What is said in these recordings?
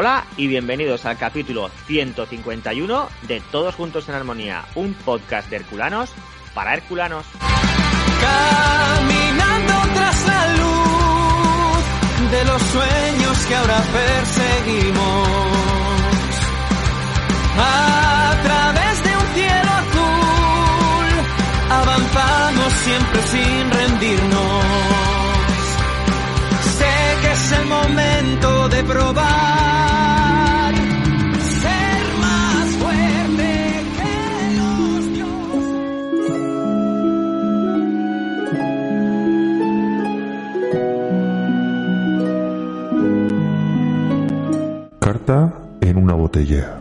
Hola y bienvenidos al capítulo 151 de Todos Juntos en Armonía, un podcast de Herculanos para Herculanos. Caminando tras la luz de los sueños que ahora perseguimos. A través de un cielo azul, avanzamos siempre sin rendirnos. Sé que es el momento de probar. Carta en una botella.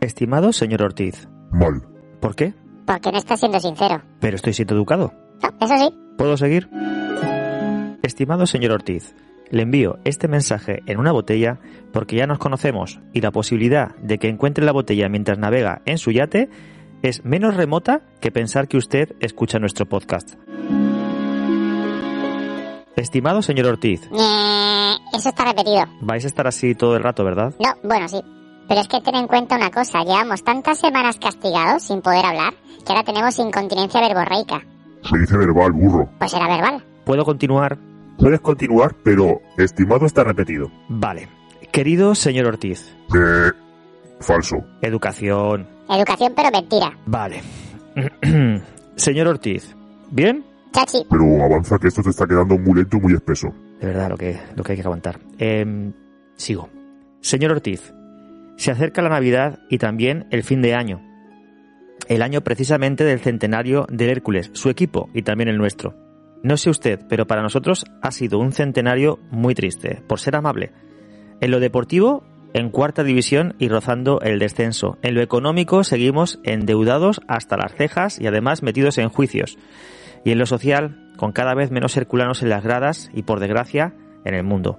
Estimado señor Ortiz, Mal. ¿por qué? Porque no está siendo sincero. Pero estoy siendo educado. No, eso sí. ¿Puedo seguir? Estimado señor Ortiz, le envío este mensaje en una botella porque ya nos conocemos y la posibilidad de que encuentre la botella mientras navega en su yate es menos remota que pensar que usted escucha nuestro podcast. Estimado señor Ortiz, Eh, eso está repetido. vais a estar así todo el rato, ¿verdad? No, bueno, sí. Pero es que ten en cuenta una cosa. Llevamos tantas semanas castigados sin poder hablar que ahora tenemos incontinencia verborreica. Se dice verbal, burro. Pues era verbal. ¿Puedo continuar? Puedes continuar, pero estimado está repetido. Vale. Querido señor Ortiz, Eh, falso. educación, Educación pero mentira. Vale. Señor Ortiz, ¿bien? Chachi, Pero avanza que esto te está quedando muy lento y muy espeso. De verdad, lo que, lo que hay que aguantar. Em, sigo. Señor Ortiz, se acerca la Navidad y también el fin de año. El año precisamente del centenario del Hércules, su equipo y también el nuestro. No sé usted, pero para nosotros ha sido un centenario muy triste, por ser amable. En lo deportivo, en cuarta división y rozando el descenso. En lo económico, seguimos endeudados hasta las cejas y además metidos en juicios. Y en lo social, con cada vez menos herculanos en las gradas y, por desgracia, en el mundo.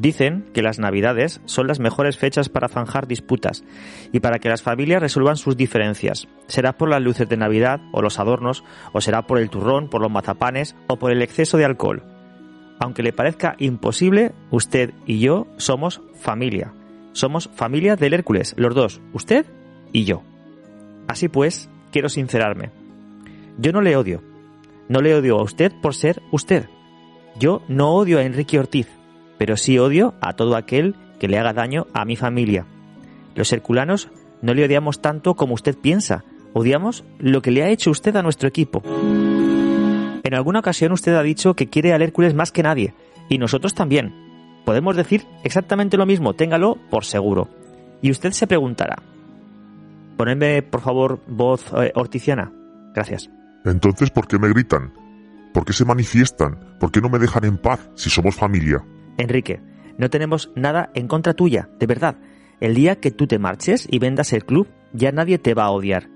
Dicen que las navidades son las mejores fechas para zanjar disputas y para que las familias resuelvan sus diferencias. Será por las luces de Navidad o los adornos, o será por el turrón, por los mazapanes o por el exceso de alcohol. Aunque le parezca imposible, usted y yo somos familia. Somos familia del Hércules, los dos, usted y yo. Así pues, quiero sincerarme. Yo no le odio. No le odio a usted por ser usted. Yo no odio a Enrique Ortiz, pero sí odio a todo aquel que le haga daño a mi familia. Los herculanos no le odiamos tanto como usted piensa. Odiamos lo que le ha hecho usted a nuestro equipo. En alguna ocasión usted ha dicho que quiere al Hércules más que nadie, y nosotros también. Podemos decir exactamente lo mismo, téngalo por seguro. Y usted se preguntará. Ponedme, por favor, voz eh. Gracias. Entonces, ¿por qué me gritan? ¿Por qué se manifiestan? ¿Por qué no me dejan en paz si somos familia? Enrique, no tenemos nada en contra tuya, de verdad. El día que tú te marches y vendas el club, ya nadie te va a odiar.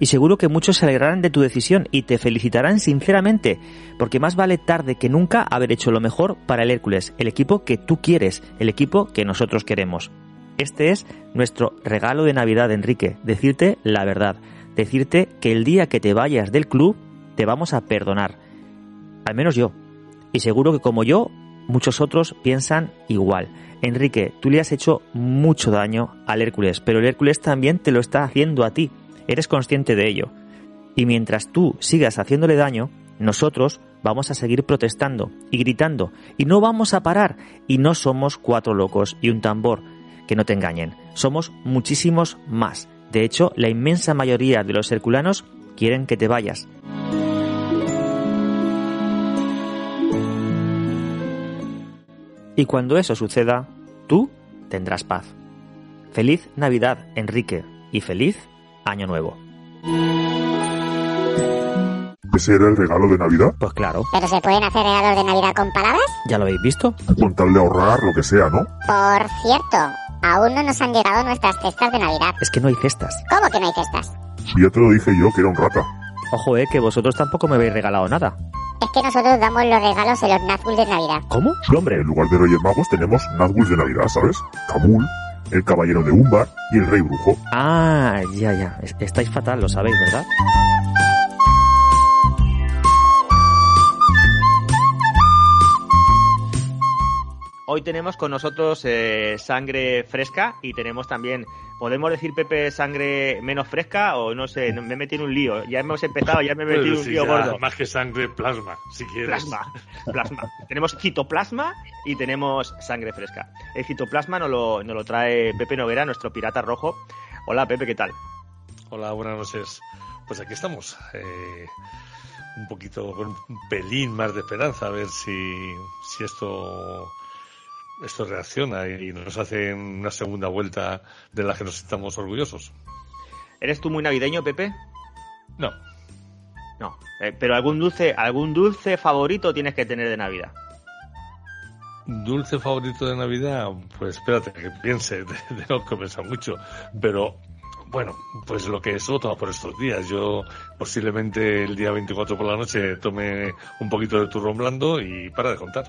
Y seguro que muchos se alegrarán de tu decisión y te felicitarán sinceramente, porque más vale tarde que nunca haber hecho lo mejor para el Hércules, el equipo que tú quieres, el equipo que nosotros queremos. Este es nuestro regalo de Navidad, Enrique, decirte la verdad, decirte que el día que te vayas del club te vamos a perdonar. Al menos yo. Y seguro que como yo, muchos otros piensan igual. Enrique, tú le has hecho mucho daño al Hércules, pero el Hércules también te lo está haciendo a ti. Eres consciente de ello. Y mientras tú sigas haciéndole daño, nosotros vamos a seguir protestando y gritando y no vamos a parar. Y no somos cuatro locos y un tambor. Que no te engañen. Somos muchísimos más. De hecho, la inmensa mayoría de los herculanos quieren que te vayas. Y cuando eso suceda, tú tendrás paz. Feliz Navidad, Enrique, y feliz Año Nuevo. ¿Ese era el regalo de Navidad? Pues claro, ¿Pero se pueden hacer regalos de Navidad con palabras? ¿ya lo habéis visto? Con tal de ahorrar, lo que sea, ¿no? Por cierto, aún no nos han llegado nuestras cestas de Navidad. Es que no hay cestas. ¿Cómo que no hay cestas? Si ya te lo dije yo, que era un rata. Ojo, eh, que vosotros tampoco me habéis regalado nada. Es que nosotros damos los regalos en los Nazgûl de Navidad. ¿Cómo? Sí, hombre. En lugar de Reyes Magos tenemos Nazgûl de Navidad, ¿sabes? Kamul, el Caballero de Umbar y el Rey Brujo. Ah, ya, ya. Es- Estáis fatal, lo sabéis, ¿verdad? Hoy tenemos con nosotros eh, sangre fresca y tenemos también, ¿podemos decir, Pepe, sangre menos fresca? O no sé, me he metido en un lío. Ya hemos empezado, ya me he metido en un lío ya gordo. Más que sangre, plasma, si quieres. Plasma, plasma. tenemos citoplasma y tenemos sangre fresca. El citoplasma nos lo, nos lo trae Pepe Noguera, nuestro pirata rojo. Hola, Pepe, ¿qué tal? Hola, buenas noches. Pues aquí estamos. eh, un poquito con un pelín más de esperanza, a ver si, si esto, esto reacciona y nos hace una segunda vuelta de la que nos estamos orgullosos. ¿Eres tú muy navideño, Pepe? No, No. Eh, pero algún dulce, algún dulce favorito tienes que tener de Navidad. dulce favorito de Navidad, pues espérate que piense, de, de no comenzar mucho, pero bueno, pues lo que suelo tomar por estos días. Yo posiblemente el día 24 por la noche tome un poquito de turrón blando y para de contar.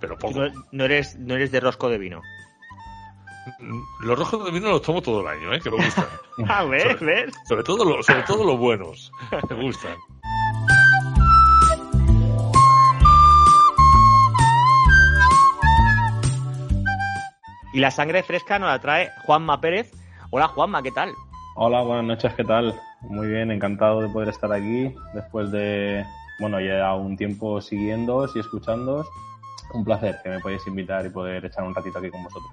Pero poco. No, no eres, no eres de rosco de vino. Los rojos de vino los tomo todo el año, ¿eh? que me gustan. A ver, ¿ves? Sobre todo, lo- sobre todo los buenos. Me gustan. Y la sangre fresca nos la trae Juanma Pérez. Hola, Juanma, ¿qué tal? Hola, buenas noches, ¿qué tal? Muy bien, encantado de poder estar aquí después de, bueno, ya un tiempo siguiéndoos y escuchándoos. Un placer que me podáis invitar y poder echar un ratito aquí con vosotros.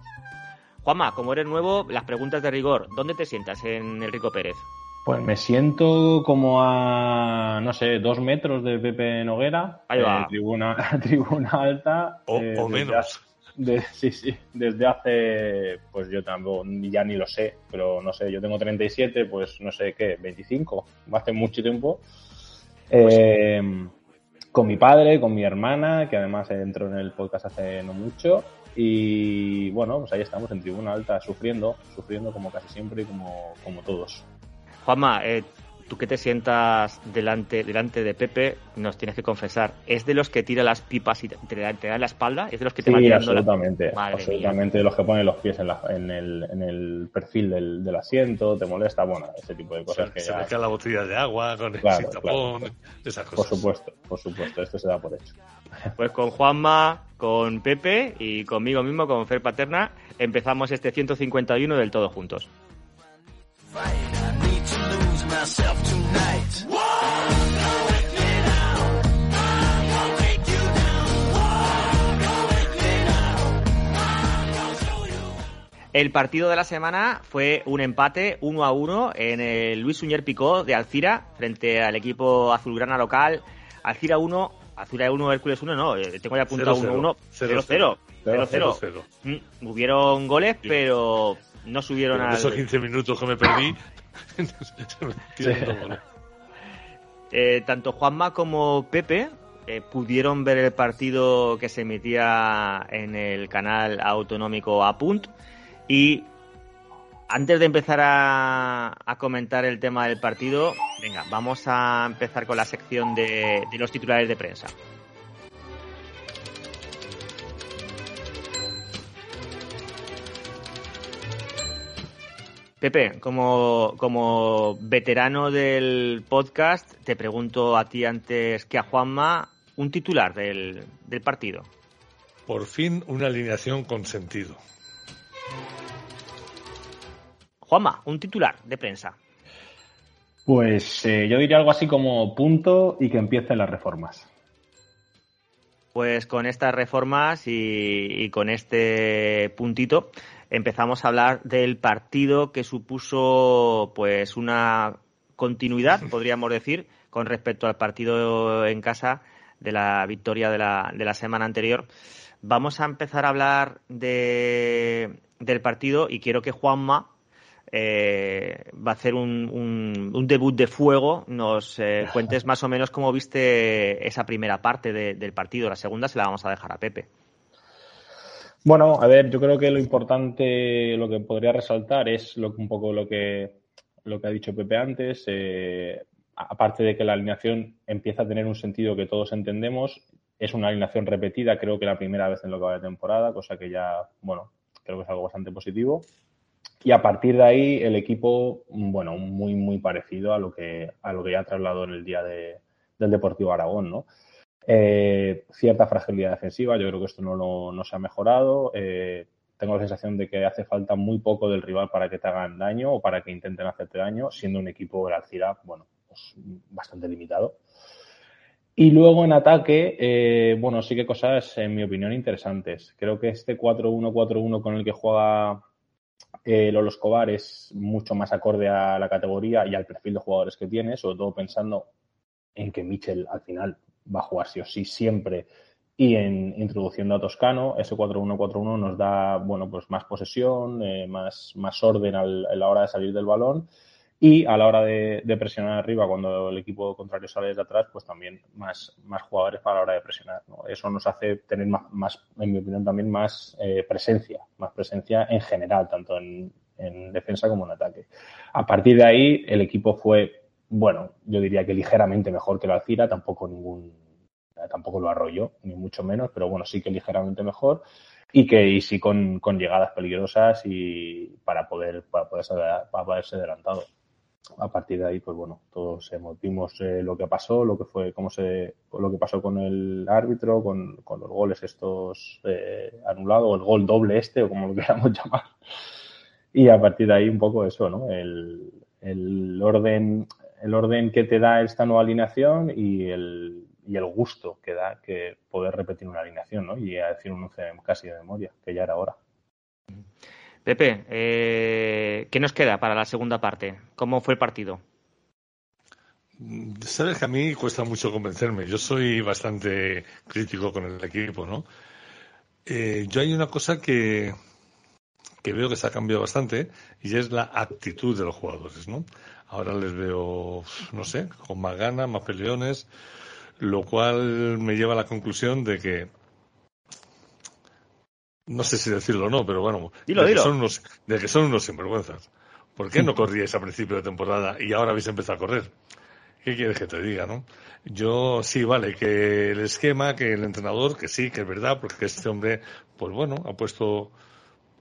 Juanma, como eres nuevo, las preguntas de rigor. ¿Dónde te sientas en el Rico Pérez? Pues me siento como a, no sé, dos metros de Pepe Noguera, Ahí va. eh, tribuna, tribuna alta. O, eh, o desde menos. De- sí, sí, desde hace, pues yo tampoco, ni- ya ni lo sé, pero no sé, yo tengo 37, pues no sé qué, 25, hace mucho tiempo. Eh, con mi padre, con mi hermana, que además entró en el podcast hace no mucho. Y bueno, pues ahí estamos en tribuna alta, sufriendo, sufriendo como casi siempre y como, como todos. Juanma, eh, tú que te sientas delante, delante de Pepe, nos tienes que confesar, ¿es de los que tira las pipas y te, te da la espalda? ¿Es de los que te va Sí, tirando la- absolutamente. Madre absolutamente. Los que ponen los pies en, la- en el, en el perfil del, del asiento, te molesta, bueno, ese tipo de Se, cosas que se ya. la botella de agua con el Claro, tapón, claro. esas Por cosas. supuesto, por supuesto, esto se da por hecho. Pues con Juanma, con Pepe y conmigo mismo, con Fer Paterna, empezamos este 151 del Todo Juntos. El partido de la semana fue un empate 1 a 1 en el Luis Suñer Picó de Alcira frente al equipo azulgrana local. Alcira 1, Alcira 1, Hércules 1, no, eh, tengo ya apuntado 1 1 0 0 0 0 Cero. Mm, Hubieron goles, pero no subieron al. esos 15 minutos que me perdí, Eh, tanto Juanma como Pepe eh, pudieron ver el partido que se emitía en el canal autonómico Apunt. Y antes de empezar a, a comentar el tema del partido, venga, vamos a empezar con la sección de, de los titulares de prensa. Pepe, como, como veterano del podcast, te pregunto a ti antes que a Juanma un titular del, del partido. Por fin una alineación con sentido. Juanma, un titular de prensa. Pues eh, yo diría algo así como punto y que empiecen las reformas. Pues con estas reformas y, y con este puntito empezamos a hablar del partido que supuso pues una continuidad, podríamos decir, con respecto al partido en casa de la victoria de la, de la semana anterior. Vamos a empezar a hablar de, del partido y quiero que Juanma eh, va a hacer un, un, debut de fuego, nos eh, cuentes más o menos cómo viste esa primera parte del partido. La segunda se la vamos a dejar a Pepe. Bueno, a ver, yo creo que lo importante, lo que podría resaltar es lo, un poco lo que, lo que ha dicho Pepe antes. Eh, aparte de que la alineación empieza a tener un sentido que todos entendemos, es una alineación repetida, creo que la primera vez en lo que va de temporada, cosa que ya, bueno, creo que es algo bastante positivo. Y a partir de ahí, el equipo, bueno, muy, muy parecido a lo que, a lo que ya ha trasladado en el día de, del Deportivo Aragón, ¿no? Eh, cierta fragilidad defensiva, yo creo que esto no, no se ha mejorado. Eh, tengo la sensación de que hace falta muy poco del rival para que te hagan daño o para que intenten hacerte daño, siendo un equipo de Alcira, bueno, pues bastante limitado. Y luego en ataque, eh, bueno, sí que cosas, en mi opinión, interesantes. Creo que este 4-1-4-1 con el que juega eh, Lolo Escobar es mucho más acorde a la categoría y al perfil de jugadores que tiene, sobre todo pensando en que Mitchell al final va a jugar sí o sí siempre y en introduciendo a Toscano, ese 4-1-4-1 nos da, bueno, pues más posesión, eh, más, más orden a la hora de salir del balón y a la hora de, presionar arriba, cuando el equipo contrario sale desde atrás, pues también más, más jugadores para la hora de presionar. Eso nos hace tener más, en mi opinión, también más eh, presencia, más presencia en general, tanto en, defensa como en ataque. A partir de ahí, el equipo fue, bueno, yo diría que ligeramente mejor que la Alcira, tampoco ningún, tampoco lo arrolló, ni mucho menos, pero bueno, sí que ligeramente mejor y que y sí con, con llegadas peligrosas y para poder para poder ser, para poder ser adelantado a partir de ahí, pues bueno, todos hemos, vimos eh, lo que pasó, lo que fue, cómo se, lo que pasó con el árbitro, con, con los goles estos eh, anulados, o el gol doble este, o como lo queramos llamar. Y a partir de ahí un poco eso, ¿no? El, el orden, el orden que te da esta nueva alineación y el, y el gusto que da que poder repetir una alineación, ¿no? Y a decir un once casi de memoria, que ya era hora. Pepe, eh, ¿qué nos queda para la segunda parte? ¿Cómo fue el partido? Sabes que a mí cuesta mucho convencerme. Yo soy bastante crítico con el equipo, ¿no? Eh, yo hay una cosa que, que veo que se ha cambiado bastante y es la actitud de los jugadores, ¿no? Ahora les veo, no sé, con más ganas, más peleones, lo cual me lleva a la conclusión de que no sé si decirlo o no, pero bueno, dilo, de, Que son unos, de que son unos sinvergüenzas. ¿Por qué no corríais a principio de temporada y ahora habéis empezado a correr? ¿Qué quieres que te diga, no? Yo sí, vale, que el esquema, que el entrenador, que sí, que es verdad, porque este hombre, pues bueno, ha puesto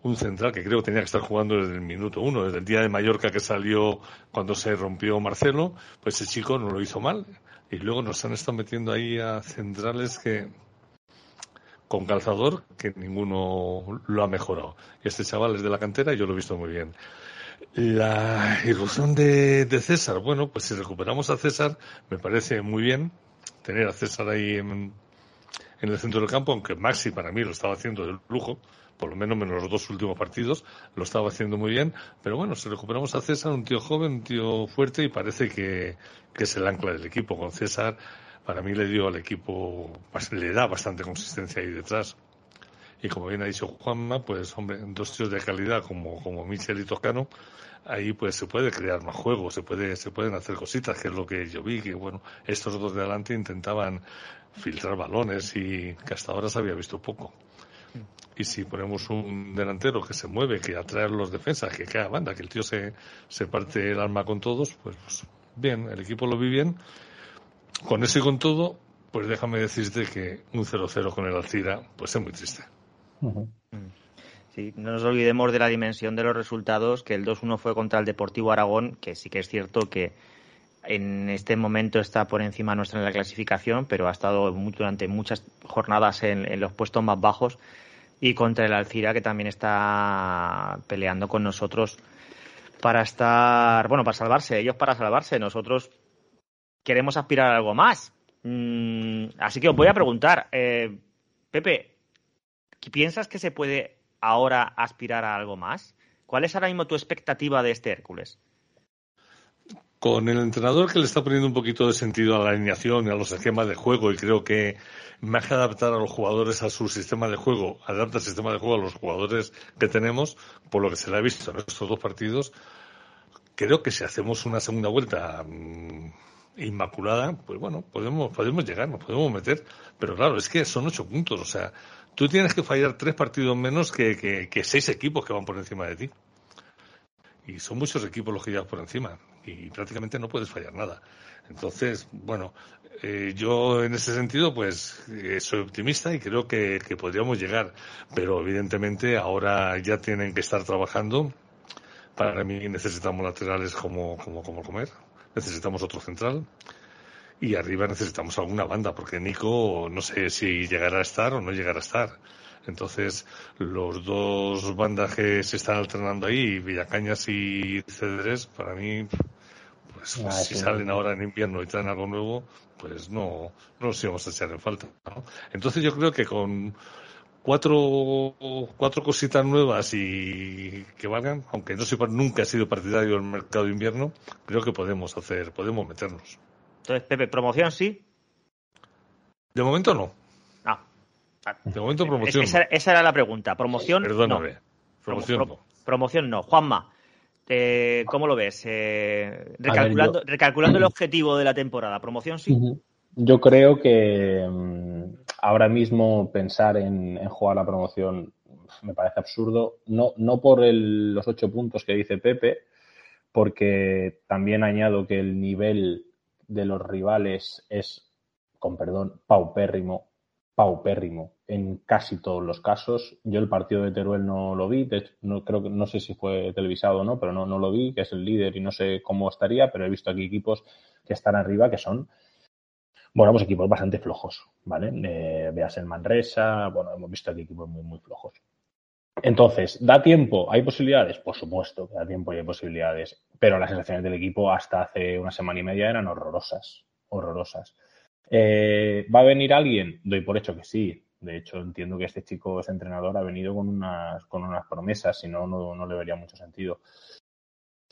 un central que creo que tenía que estar jugando desde el minuto uno, desde el día de Mallorca que salió cuando se rompió Marcelo, pues ese chico no lo hizo mal. Y luego nos han estado metiendo ahí a centrales que, con calzador que ninguno lo ha mejorado. Este chaval es de la cantera y yo lo he visto muy bien. La irrupción de, César, bueno, pues si recuperamos a César, me parece muy bien tener a César ahí en, el centro del campo, aunque Maxi para mí lo estaba haciendo de lujo, por lo menos menos los dos últimos partidos, lo estaba haciendo muy bien, pero bueno, si recuperamos a César, un tío joven, un tío fuerte y parece que, que es el ancla del equipo. Con César para mí le dio al equipo, le da bastante consistencia ahí detrás. Y como bien ha dicho Juanma, pues hombre, dos tíos de calidad como, como Michel y Toscano, ahí pues se puede crear más juego, se puede, se pueden hacer cositas, que es lo que yo vi, que bueno, estos dos de adelante intentaban filtrar balones y que hasta ahora se había visto poco. Y si ponemos un delantero que se mueve, que atrae a los defensas, que cae a banda, que el tío se, se parte el alma con todos, pues, pues bien, el equipo lo vi bien. Con eso y con todo, pues déjame decirte que un 0-0 con el Alcira, pues es muy triste. Sí, no nos olvidemos de la dimensión de los resultados, que el 2-1 fue contra el Deportivo Aragón, que sí que es cierto que en este momento está por encima nuestra en la clasificación, pero ha estado durante muchas jornadas en, los puestos más bajos, y contra el Alcira, que también está peleando con nosotros para estar, bueno, para salvarse, ellos para salvarse, nosotros queremos aspirar a algo más. Mm, así que os voy a preguntar, eh, Pepe, ¿piensas que se puede ahora aspirar a algo más? ¿Cuál es ahora mismo tu expectativa de este Hércules? Con el entrenador que le está poniendo un poquito de sentido a la alineación y a los esquemas de juego y creo que más que adaptar a los jugadores a su sistema de juego, adapta el sistema de juego a los jugadores que tenemos, por lo que se le ha visto en estos dos partidos, creo que si hacemos una segunda vuelta mm, inmaculada, pues bueno, podemos, podemos llegar, nos podemos meter. Pero claro, es que son ocho puntos. O sea, tú tienes que fallar tres partidos menos que, que, seis equipos que van por encima de ti. Y son muchos equipos los que llevas por encima. Y prácticamente no puedes fallar nada. Entonces, bueno, eh, yo en ese sentido, pues eh, soy optimista y creo que, podríamos llegar. Pero evidentemente ahora ya tienen que estar trabajando. Para mí necesitamos laterales como, como, como comer necesitamos otro central y arriba necesitamos alguna banda, porque Nico no sé si llegará a estar o no llegará a estar. Entonces, los dos bandas que se están alternando ahí, Villacañas y Cedres, para mí, pues, ah, si salen ahora en invierno y traen algo nuevo, pues no, no los íbamos a echar en falta. Entonces, yo creo que con cuatro, cuatro cositas nuevas y que valgan, aunque no sepa, nunca he sido partidario del mercado de invierno, creo que podemos hacer, podemos meternos. Entonces, Pepe, ¿promoción sí? De momento no. Ah. De momento promoción. Esa, esa era la pregunta. Promoción. Perdóname. Promoción no. Promoción no. Juanma, eh, ¿cómo lo ves? Eh, recalculando, recalculando el objetivo de la temporada. ¿Promoción sí? Yo creo que mm, ahora mismo pensar en, jugar la promoción me parece absurdo, no, no por los ocho puntos que dice Pepe, porque también añado que el nivel de los rivales es, con perdón, paupérrimo, paupérrimo en casi todos los casos. Yo el partido de Teruel no lo vi, no creo que no sé si fue televisado o no, pero no, no lo vi, que es el líder y no sé cómo estaría, pero he visto aquí equipos que están arriba que son bueno, pues equipos bastante flojos, ¿vale? Eh, veas el Manresa, bueno, hemos visto aquí equipos muy, muy flojos. Entonces, ¿da tiempo? ¿Hay posibilidades? Por supuesto que da tiempo y hay posibilidades. Pero las sensaciones del equipo hasta hace una semana y media eran horrorosas. Horrorosas. Eh, ¿Va a venir alguien? Doy por hecho que sí. De hecho, entiendo que este chico, ese entrenador, ha venido con unas, con unas promesas, si no, no le vería mucho sentido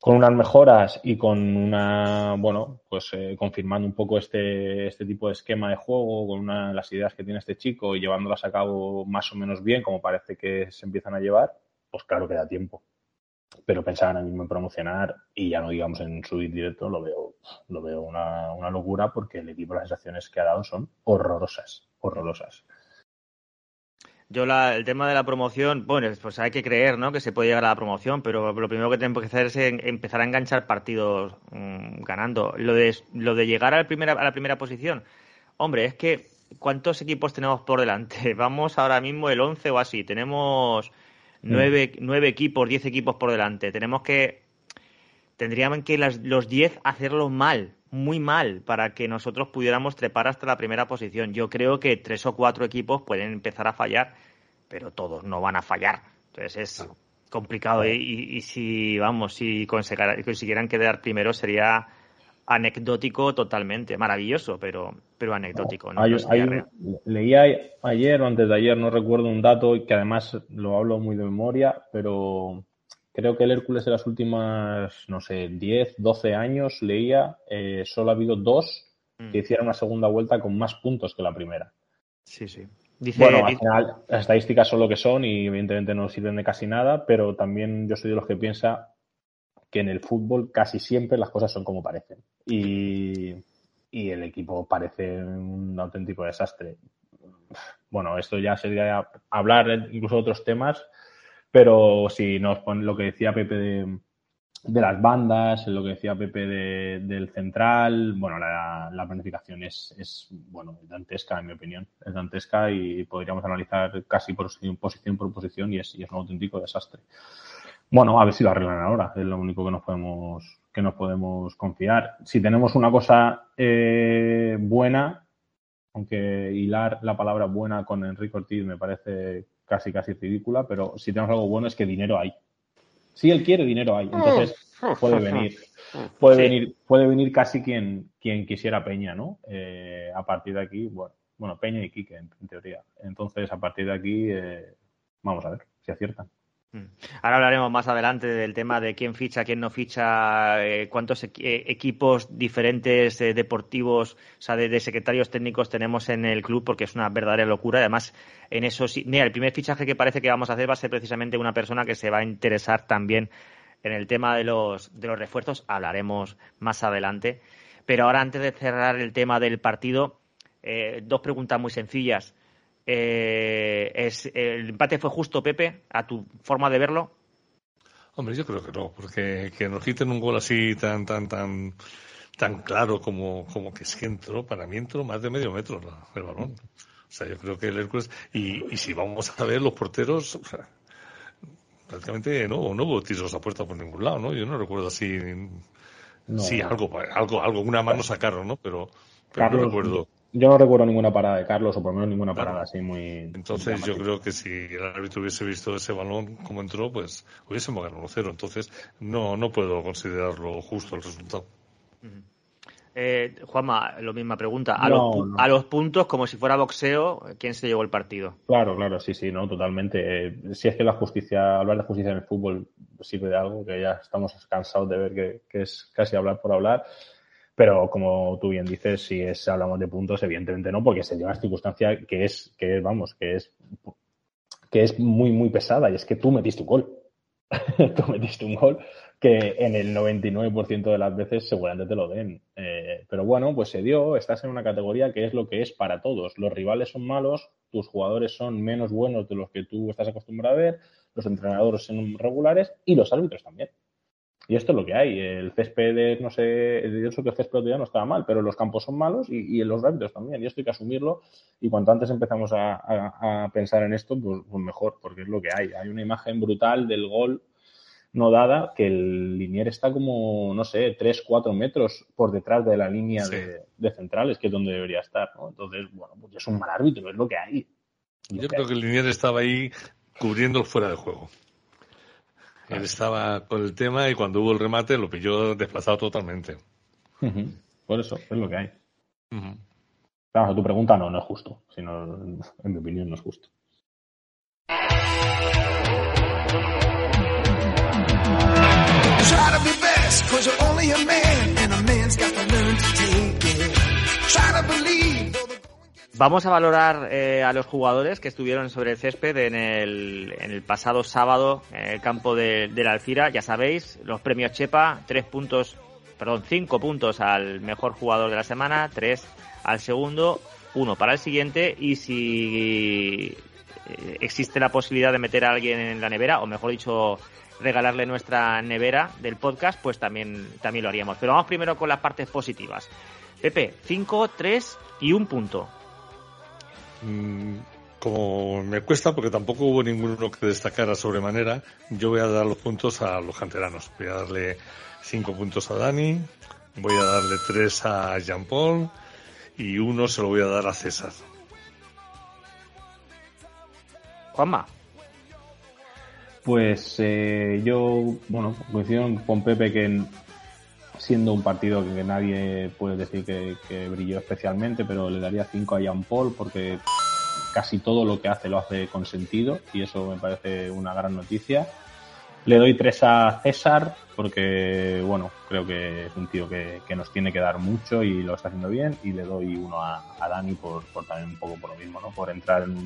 con unas mejoras y con una, bueno, pues eh, confirmando un poco este, este tipo de esquema de juego, con una, las ideas que tiene este chico y llevándolas a cabo más o menos bien, como parece que se empiezan a llevar, pues claro que da tiempo. Pero pensar ahora mismo en promocionar y ya no digamos en subir directo, lo veo, lo veo una, una locura porque el equipo, las sensaciones que ha dado son horrorosas, horrorosas. Yo la, el tema de la promoción, bueno, pues hay que creer, ¿no? Que se puede llegar a la promoción, pero lo primero que tenemos que hacer es empezar a enganchar partidos mm, ganando. Lo de, lo de llegar a la, primera, a la primera posición, hombre, es que ¿cuántos equipos tenemos por delante? Vamos ahora mismo el 11 o así. Tenemos nueve, nueve equipos, diez equipos por delante. Tenemos que, tendríamos que los diez hacerlo mal, muy mal para que nosotros pudiéramos trepar hasta la primera posición. Yo creo que tres o cuatro equipos pueden empezar a fallar, pero todos no van a fallar. Entonces es complicado y, si, vamos, si consiguieran quedar primero sería anecdótico totalmente, maravilloso, pero, pero anecdótico. ¿no? leía ayer o antes de ayer, no recuerdo un dato y que además lo hablo muy de memoria, pero Creo que el Hércules en las últimas, no sé, 10, 12 años, leía, eh, solo ha habido dos que mm. hicieron una segunda vuelta con más puntos que la primera. Sí, sí. bueno, al final las estadísticas son lo que son y evidentemente no sirven de casi nada, pero también yo soy de los que piensa que en el fútbol casi siempre las cosas son como parecen. Y, y el equipo parece un auténtico desastre. Bueno, esto ya sería hablar incluso de otros temas pero si nos pone lo que decía Pepe de, las bandas, lo que decía Pepe del central, bueno, la, planificación es, es, bueno, dantesca en mi opinión, es dantesca y podríamos analizar casi por posición por posición y es, y es un auténtico desastre. Bueno, a ver si lo arreglan ahora, es lo único que nos podemos que nos podemos confiar. Si tenemos una cosa eh, buena, aunque hilar la palabra buena con Enrique Ortiz me parece casi casi ridícula, pero si tenemos algo bueno es que dinero hay. Si él quiere, dinero hay. Entonces puede venir. Puede venir, puede venir casi quien, quien quisiera Peña, ¿no? Eh, a partir de aquí, bueno, bueno, Peña y Quique, en, teoría. Entonces, a partir de aquí, eh, vamos a ver si aciertan. Mm. Ahora hablaremos más adelante del tema de quién ficha, quién no ficha, eh, cuántos eh, equipos diferentes eh, deportivos, o sea, de, secretarios técnicos tenemos en el club, porque es una verdadera locura. Además, en eso sí, el primer fichaje que parece que vamos a hacer va a ser precisamente una persona que se va a interesar también en el tema de los, de los refuerzos hablaremos más adelante. Pero ahora, antes de cerrar el tema del partido, dos preguntas muy sencillas. Eh, es, ¿El empate fue justo, Pepe, a tu forma de verlo? Hombre, yo creo que no, porque que nos quiten un gol así tan, tan, tan, tan claro como, como que es que entró, para mí entró más de medio metro el balón. O sea, yo creo que el Hércules, y, y si vamos a ver los porteros, o sea, prácticamente no, no hubo tiros a puerta por ningún lado, ¿no? Yo no recuerdo así, sí, algo, algo, algo, una mano sacaron, ¿no? Pero, pero no recuerdo. Yo no recuerdo ninguna parada de Carlos, o por lo menos ninguna parada así muy. Entonces, yo creo que si el árbitro hubiese visto ese balón como entró, pues hubiésemos ganado 1-0. Entonces, no, no puedo considerarlo justo el resultado. Eh, Juanma, lo misma pregunta. A, los, a los puntos, como si fuera boxeo, ¿quién se llevó el partido? Claro, claro, sí, sí, no, totalmente. Eh, si es que la justicia, hablar de justicia en el fútbol sirve de algo, que ya estamos cansados de ver que, que es casi hablar por hablar. Pero como tú bien dices, si es, hablamos de puntos, evidentemente no, porque se dio una circunstancia que es, que es, vamos, que es, que es muy, muy pesada y es que tú metiste un gol. tú metiste un gol que en el 99% de las veces seguramente te lo den. Eh, pero bueno, pues se dio, estás en una categoría que es lo que es para todos. Los rivales son malos, tus jugadores son menos buenos de los que tú estás acostumbrado a ver, los entrenadores son regulares y los árbitros también. Y esto es lo que hay. El césped, no sé, yo sé que el césped ya no estaba mal, pero los campos son malos y, los árbitros también. Y esto hay que asumirlo. Y cuanto antes empezamos a, pensar en esto, pues, pues, mejor, porque es lo que hay. Hay una imagen brutal del gol no dada que el linier está como, no sé, 3, 4 metros por detrás de la línea de, centrales, que es donde debería estar. ¿no? Entonces, bueno, pues es un mal árbitro, es lo que hay. yo creo que el linier estaba ahí cubriendo el fuera de juego. Él estaba con el tema y cuando hubo el remate lo pilló desplazado totalmente. Por eso, es lo que hay. Claro, tu pregunta no, no es justo. Sino, en mi opinión, no es justo. Try to be best, cause you're only a man, and a man's got to learn to take it. Try to believe. Vamos a valorar eh, a los jugadores que estuvieron sobre el césped en el, en el pasado sábado en el campo de, la Alcira. Ya sabéis, los premios Chepa, tres puntos, perdón, cinco puntos al mejor jugador de la semana, tres al segundo, uno para el siguiente y si eh, existe la posibilidad de meter a alguien en la nevera, o mejor dicho, regalarle nuestra nevera del podcast, pues también, también lo haríamos. Pero vamos primero con las partes positivas. Pepe, cinco, tres y un punto. Mm, como me cuesta, porque tampoco hubo ninguno que destacara sobremanera, yo voy a dar los puntos a los canteranos. Voy a darle cinco puntos a Dani, voy a darle tres a Jean Paul y uno se lo voy a dar a César. Juanma. Pues eh, yo, bueno, coincido con Pepe que siendo un partido que, nadie puede decir que, brilló especialmente, pero le daría 5 a Jean Paul porque casi todo lo que hace lo hace con sentido y eso me parece una gran noticia. Le doy 3 a César porque, bueno, creo que es un tío que, nos tiene que dar mucho y lo está haciendo bien. Y le doy uno a, Dani por, también un poco por lo mismo, ¿no? Por entrar en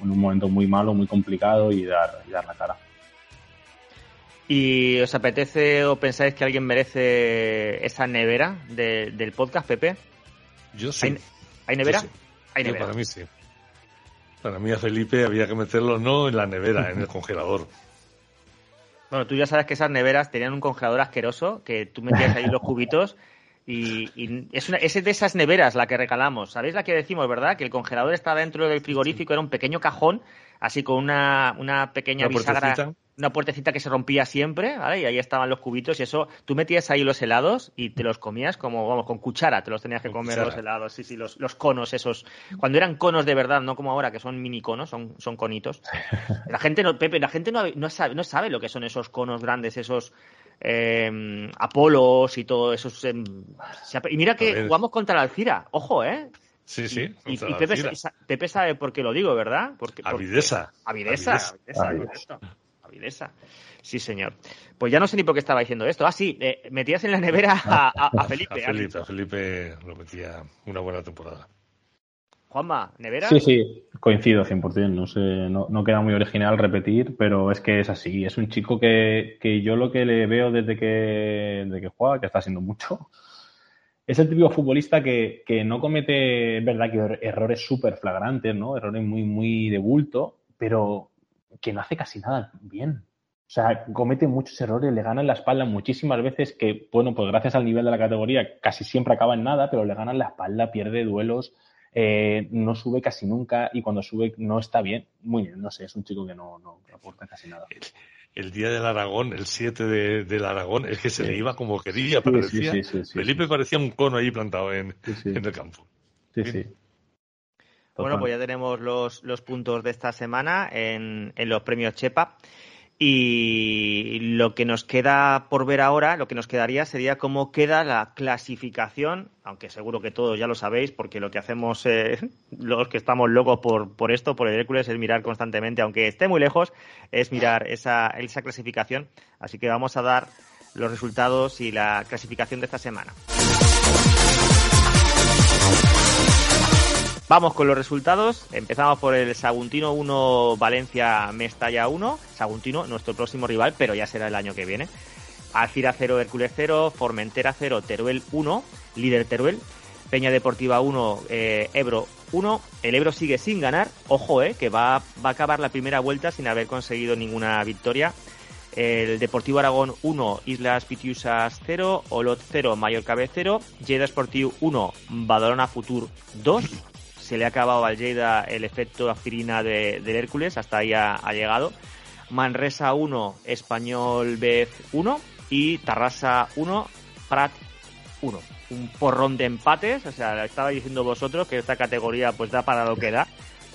un, momento muy malo, muy complicado y dar, y dar la cara. ¿Y os apetece o pensáis que alguien merece esa nevera del podcast, Pepe? Yo sí. ¿Hay, nevera? Hay nevera. para mí sí. Para mí a Felipe había que meterlo no en la nevera, en el congelador. Bueno, tú ya sabes que esas neveras tenían un congelador asqueroso, que tú metías ahí los cubitos y, es, una, es de esas neveras la que recalamos. ¿Sabéis la que decimos, verdad? Que el congelador estaba dentro del frigorífico, era un pequeño cajón, así con una, una pequeña bisagra una puertecita que se rompía siempre, ¿vale? Y ahí estaban los cubitos y eso, tú metías ahí los helados y te los comías como, vamos, con cuchara, te los tenías que comer los helados, sí, sí, los, los, conos esos. Cuando eran conos de verdad, no como ahora, que son mini conos, son, son conitos. La gente no, Pepe, la gente no, no, sabe, no sabe lo que son esos conos grandes, esos eh, Apolos y todo eso. Em, y mira que jugamos contra la Alcira, ojo, ¿eh? Sí, sí. Y, Pepe, sabe por qué lo digo, ¿verdad? Porque, Avidesa. Avidesa. Avidesa. Sí, señor. Pues ya no sé ni por qué estaba diciendo esto. Ah, sí, eh, metías en la nevera a, Felipe. a Felipe, a Felipe lo metía una buena temporada. Juanma, ¿nevera? Sí, sí, coincido 100%. No, sé, no, no queda muy original repetir, pero es que es así. Es un chico que, que yo lo que le veo desde que, desde que juega, que está haciendo mucho, es el típico futbolista que, que no comete, verdad, que er- errores súper flagrantes, ¿no? Errores muy, muy de bulto, pero que no hace casi nada bien. O sea, comete muchos errores, le ganan la espalda muchísimas veces que, bueno, pues gracias al nivel de la categoría casi siempre acaba en nada, pero le ganan la espalda, pierde duelos, eh, no sube casi nunca y cuando sube no está bien. Muy bien, no sé, es un chico que no, no aporta casi nada. El día del Aragón, el 7 de, del Aragón, es que se le iba como quería, Sí, sí, parecía. sí, sí, sí, Felipe parecía un cono ahí plantado en, Sí, sí. en el campo. Sí, sí. Bueno, pues ya tenemos los, los puntos de esta semana en, en los premios Chepa. Y lo que nos queda por ver ahora, lo que nos quedaría sería cómo queda la clasificación, aunque seguro que todos ya lo sabéis, porque lo que hacemos eh, los que estamos locos por, por esto, por el Hércules, es mirar constantemente, aunque esté muy lejos, es mirar esa, esa clasificación. Así que vamos a dar los resultados y la clasificación de esta semana. Vamos con los resultados. Empezamos por el Saguntino 1, Valencia Mestalla 1. Saguntino, nuestro próximo rival, pero ya será el año que viene. Alcira 0, Hércules 0, Formentera 0, Teruel 1, líder Teruel. Peña Deportiva 1, eh, Ebro 1. El Ebro sigue sin ganar. Ojo, eh, que va, va a acabar la primera vuelta sin haber conseguido ninguna victoria. El Deportivo Aragón 1, Islas Pitiusas 0, Olot 0, Mallorca B 0, Lleida Sportiu 1, Badalona Futur 2. Se le ha acabado al Lleida el efecto aspirina de, del Hércules, hasta ahí ha, ha llegado. Manresa 1, Español B 1 y Tarrasa 1, Prat 1. Un porrón de empates, o sea, estaba diciendo vosotros que esta categoría pues da para lo que da.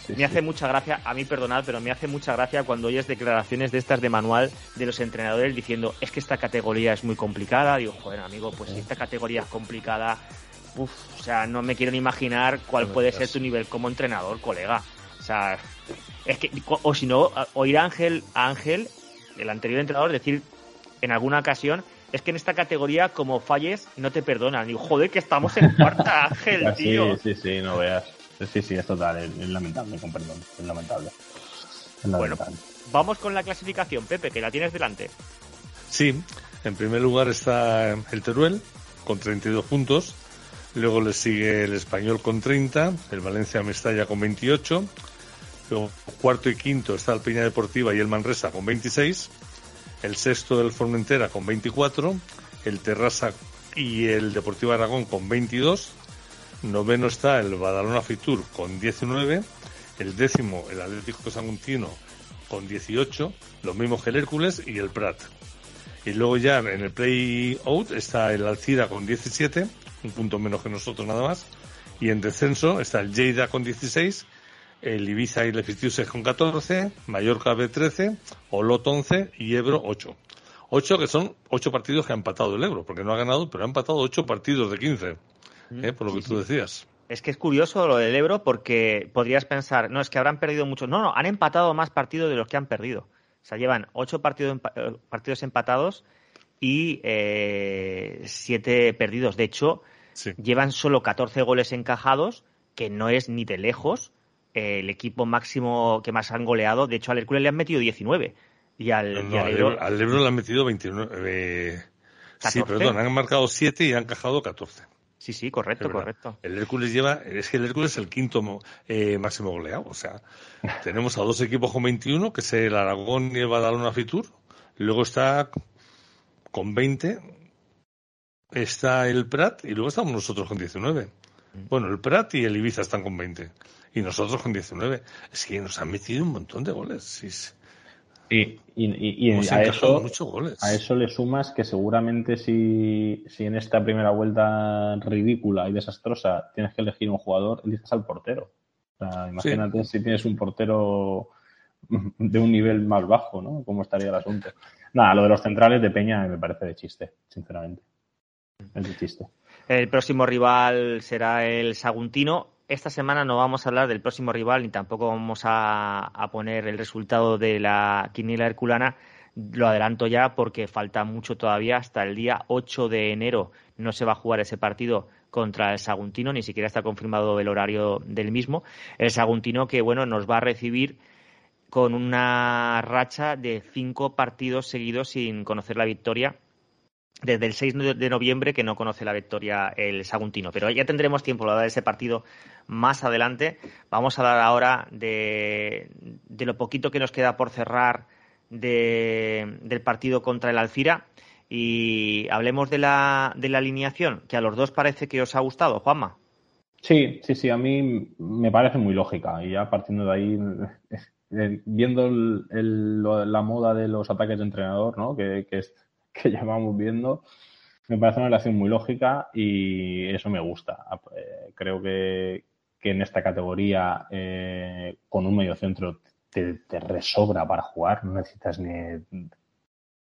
Sí, Me sí. hace mucha gracia, a mí perdonad, pero me hace mucha gracia cuando oyes declaraciones de estas de manual de los entrenadores diciendo es que esta categoría es muy complicada. Digo, joder, amigo, pues si esta categoría es complicada, uf, o sea, no me quiero ni imaginar cuál No puede ser tu nivel como entrenador, colega. O sea, es que, o si no, oír a Ángel, a Ángel, el anterior entrenador, decir en alguna ocasión, es que en esta categoría, como falles, no te perdonan. Digo, joder, que estamos en cuarta, Ángel, sí, tío. sí, sí, no veas. Sí, sí, es total, es, es lamentable, con perdón, es lamentable. Es Bueno. lamentable. Vamos con la clasificación, Pepe, que la tienes delante. Sí, en primer lugar está el Teruel con 32 puntos. Luego le sigue el Español con 30, el Valencia Mestalla con 28. Luego cuarto y quinto está el Peña Deportiva y el Manresa con 26. El sexto del Formentera con 24. El Terrassa y el Deportivo Aragón con 22. Noveno está el Badalona Fitur con 19. El décimo, el Atlético Saguntino con 18. Los mismos que el Hércules y el Prat. Y luego ya en el play-out está el Alcira con 17, un punto menos que nosotros nada más. Y en descenso está el Lleida con 16, el Ibiza y el Efitiuses con 14, Mallorca B13, Olot 11 y Ebro 8. 8 que son 8 partidos que ha empatado el Ebro, porque no ha ganado, pero ha empatado 8 partidos de 15, ¿eh? por lo que tú decías. Es que es curioso lo del Ebro porque podrías pensar, no, es que habrán perdido muchos. No, no, han empatado más partidos de los que han perdido. O sea, llevan ocho partidos, empa- eh, partidos empatados y eh, siete perdidos. De hecho, Sí. llevan solo 14 goles encajados, que no es ni de lejos eh, el equipo máximo que más han goleado. De hecho, al Hércules le han metido 19. Y al, No, y no, al al, Ebro- al Ebro le han metido 29. eh, sí, 14. perdón, han marcado 7 y han encajado 14. Sí, sí, correcto, correcto. El Hércules lleva, es que el Hércules es el quinto eh, máximo goleado. O sea, tenemos a dos equipos con 21, que es el Aragón y el Badalona Fitur. Luego está con 20, está el Prat y luego estamos nosotros con 19. Bueno, el Prat y el Ibiza están con 20. Y nosotros con 19. Es que nos han metido un montón de goles. Sí, sí. Y, y, y- y a, eso, muchos goles. a eso le sumas que seguramente si, si en esta primera vuelta ridícula y desastrosa tienes que elegir un jugador, eliges al portero. O sea, imagínate si tienes un portero de un nivel más bajo, ¿no? ¿Cómo estaría el asunto? Nada, lo de los centrales de Peña me parece de chiste, sinceramente. De chiste. El próximo rival será el Saguntino. Esta semana no vamos a hablar del próximo rival ni tampoco vamos a, a poner el resultado de la quiniela herculana, Lo adelanto ya porque falta mucho todavía. Hasta el día 8 de enero no se va a jugar ese partido contra el Saguntino, ni siquiera está confirmado el horario del mismo. El Saguntino que, bueno, nos va a recibir con una racha de cinco partidos seguidos sin conocer la victoria desde el 6 de noviembre que no conoce la victoria el Saguntino. Pero ya tendremos tiempo para dar ese partido más adelante. Vamos a hablar ahora de, de lo poquito que nos queda por cerrar del partido contra el Alcira y hablemos de la, de la alineación, que a los dos parece que os ha gustado, Juanma. Sí, sí, sí, a mí me parece muy lógica y ya partiendo de ahí, viendo la moda de los ataques de entrenador, ¿no? que, que, que llevamos viendo, me parece una relación muy lógica y eso me gusta. Eh, creo que, que en esta categoría, eh, con un medio centro te, resobra para jugar, no necesitas ni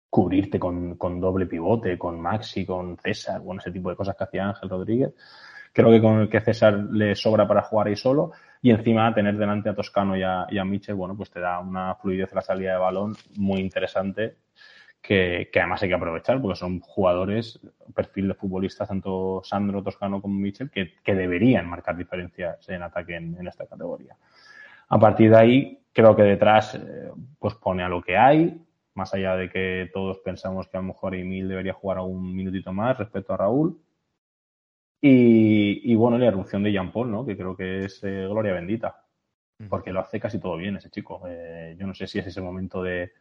cubrirte con, doble pivote, con Maxi, con César, bueno, ese tipo de cosas que hacía Ángel Rodríguez. Creo que con el que César le sobra para jugar ahí solo y encima tener delante a Toscano y a, y a Michel, bueno, pues te da una fluidez en la salida de balón muy interesante que, además hay que aprovechar porque son jugadores, perfil de futbolistas, tanto Sandro, Toscano como Michel, que, deberían marcar diferencias en ataque en, esta categoría. A partir de ahí, creo que detrás eh, pues pone a lo que hay, más allá de que todos pensamos que a lo mejor Emil debería jugar un minutito más respecto a Raúl. Y, bueno, la erupción de Jean Paul, ¿no? que creo que es eh, gloria bendita, porque lo hace casi todo bien ese chico. Eh, yo no sé si es ese momento de,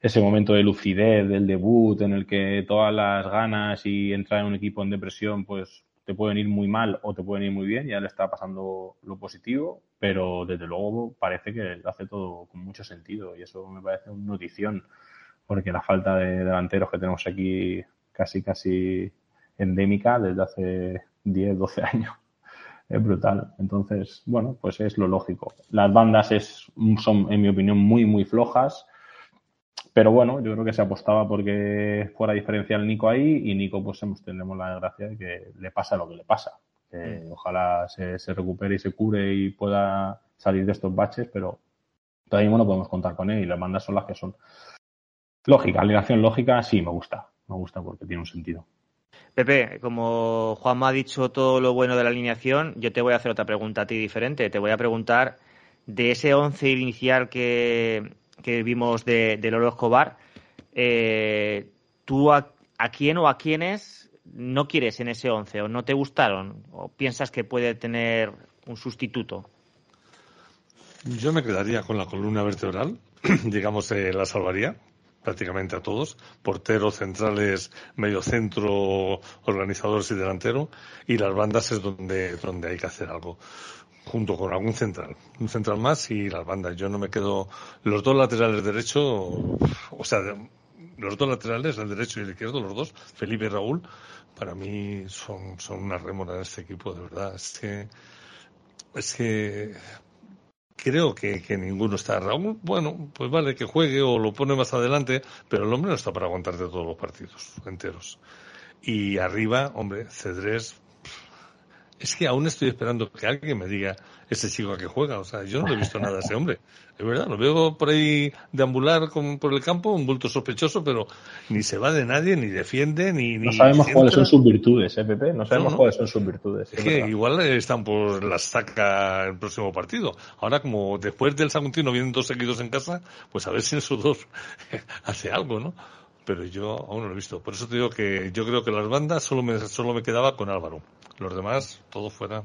ese momento de lucidez del debut en el que todas las ganas y entrar en un equipo en depresión pues te pueden ir muy mal o te pueden ir muy bien, ya le está pasando lo positivo, pero desde luego parece que hace todo con mucho sentido y eso me parece una notición, porque la falta de delanteros que tenemos aquí casi casi endémica desde hace 10, 12 años es brutal. Entonces, bueno, pues es lo lógico. Las bandas es, son, en mi opinión, muy, muy flojas. Pero bueno, yo creo que se apostaba porque fuera diferencial Nico ahí y Nico pues tendremos la desgracia de que le pasa lo que le pasa. Que mm. ojalá se, recupere y se cure y pueda salir de estos baches, pero todavía no podemos contar con él y las bandas son las que son. Lógica, alineación lógica, sí, me gusta. Me gusta porque tiene un sentido. Pepe, como Juanma ha dicho todo lo bueno de la alineación, yo te voy a hacer otra pregunta a ti diferente. Te voy a preguntar de ese once inicial que, que vimos de, de Lolo Escobar, eh, ¿tú a, quién o a quiénes no quieres en ese 11 o no te gustaron o piensas que puede tener un sustituto? Yo me quedaría con la columna vertebral, digamos, eh, la salvaría prácticamente a todos, porteros, centrales, medio centro, organizadores y delantero, y las bandas es donde, donde hay que hacer algo junto con algún central, un central más y las bandas. Yo no me quedo, los dos laterales derecho, o sea, los dos laterales, el derecho y el izquierdo, los dos, Felipe y Raúl, para mí son, son una rémora de este equipo, de verdad. Es que, es que creo que, que ninguno está. Raúl, bueno, pues vale que juegue o lo pone más adelante, pero el hombre no está para aguantarte todos los partidos enteros. Y arriba, hombre, Cedrés, es que aún estoy esperando que alguien me diga ese chico a qué juega. O sea, yo no he visto nada a ese hombre. Es verdad, lo veo por ahí deambular por el campo, un bulto sospechoso, pero ni se va de nadie, ni defiende, ni... No sabemos cuáles son sus virtudes, ¿eh, Pepe? No sabemos cuáles son sus virtudes. Es, que igual están por la saca el próximo partido. Ahora, como después del Saguntino vienen dos seguidos en casa, pues a ver si en esos dos hace algo, ¿no? pero yo aún no lo he visto. Por eso te digo que yo creo que las bandas solo me, solo me quedaba con Álvaro. Los demás, todo fuera.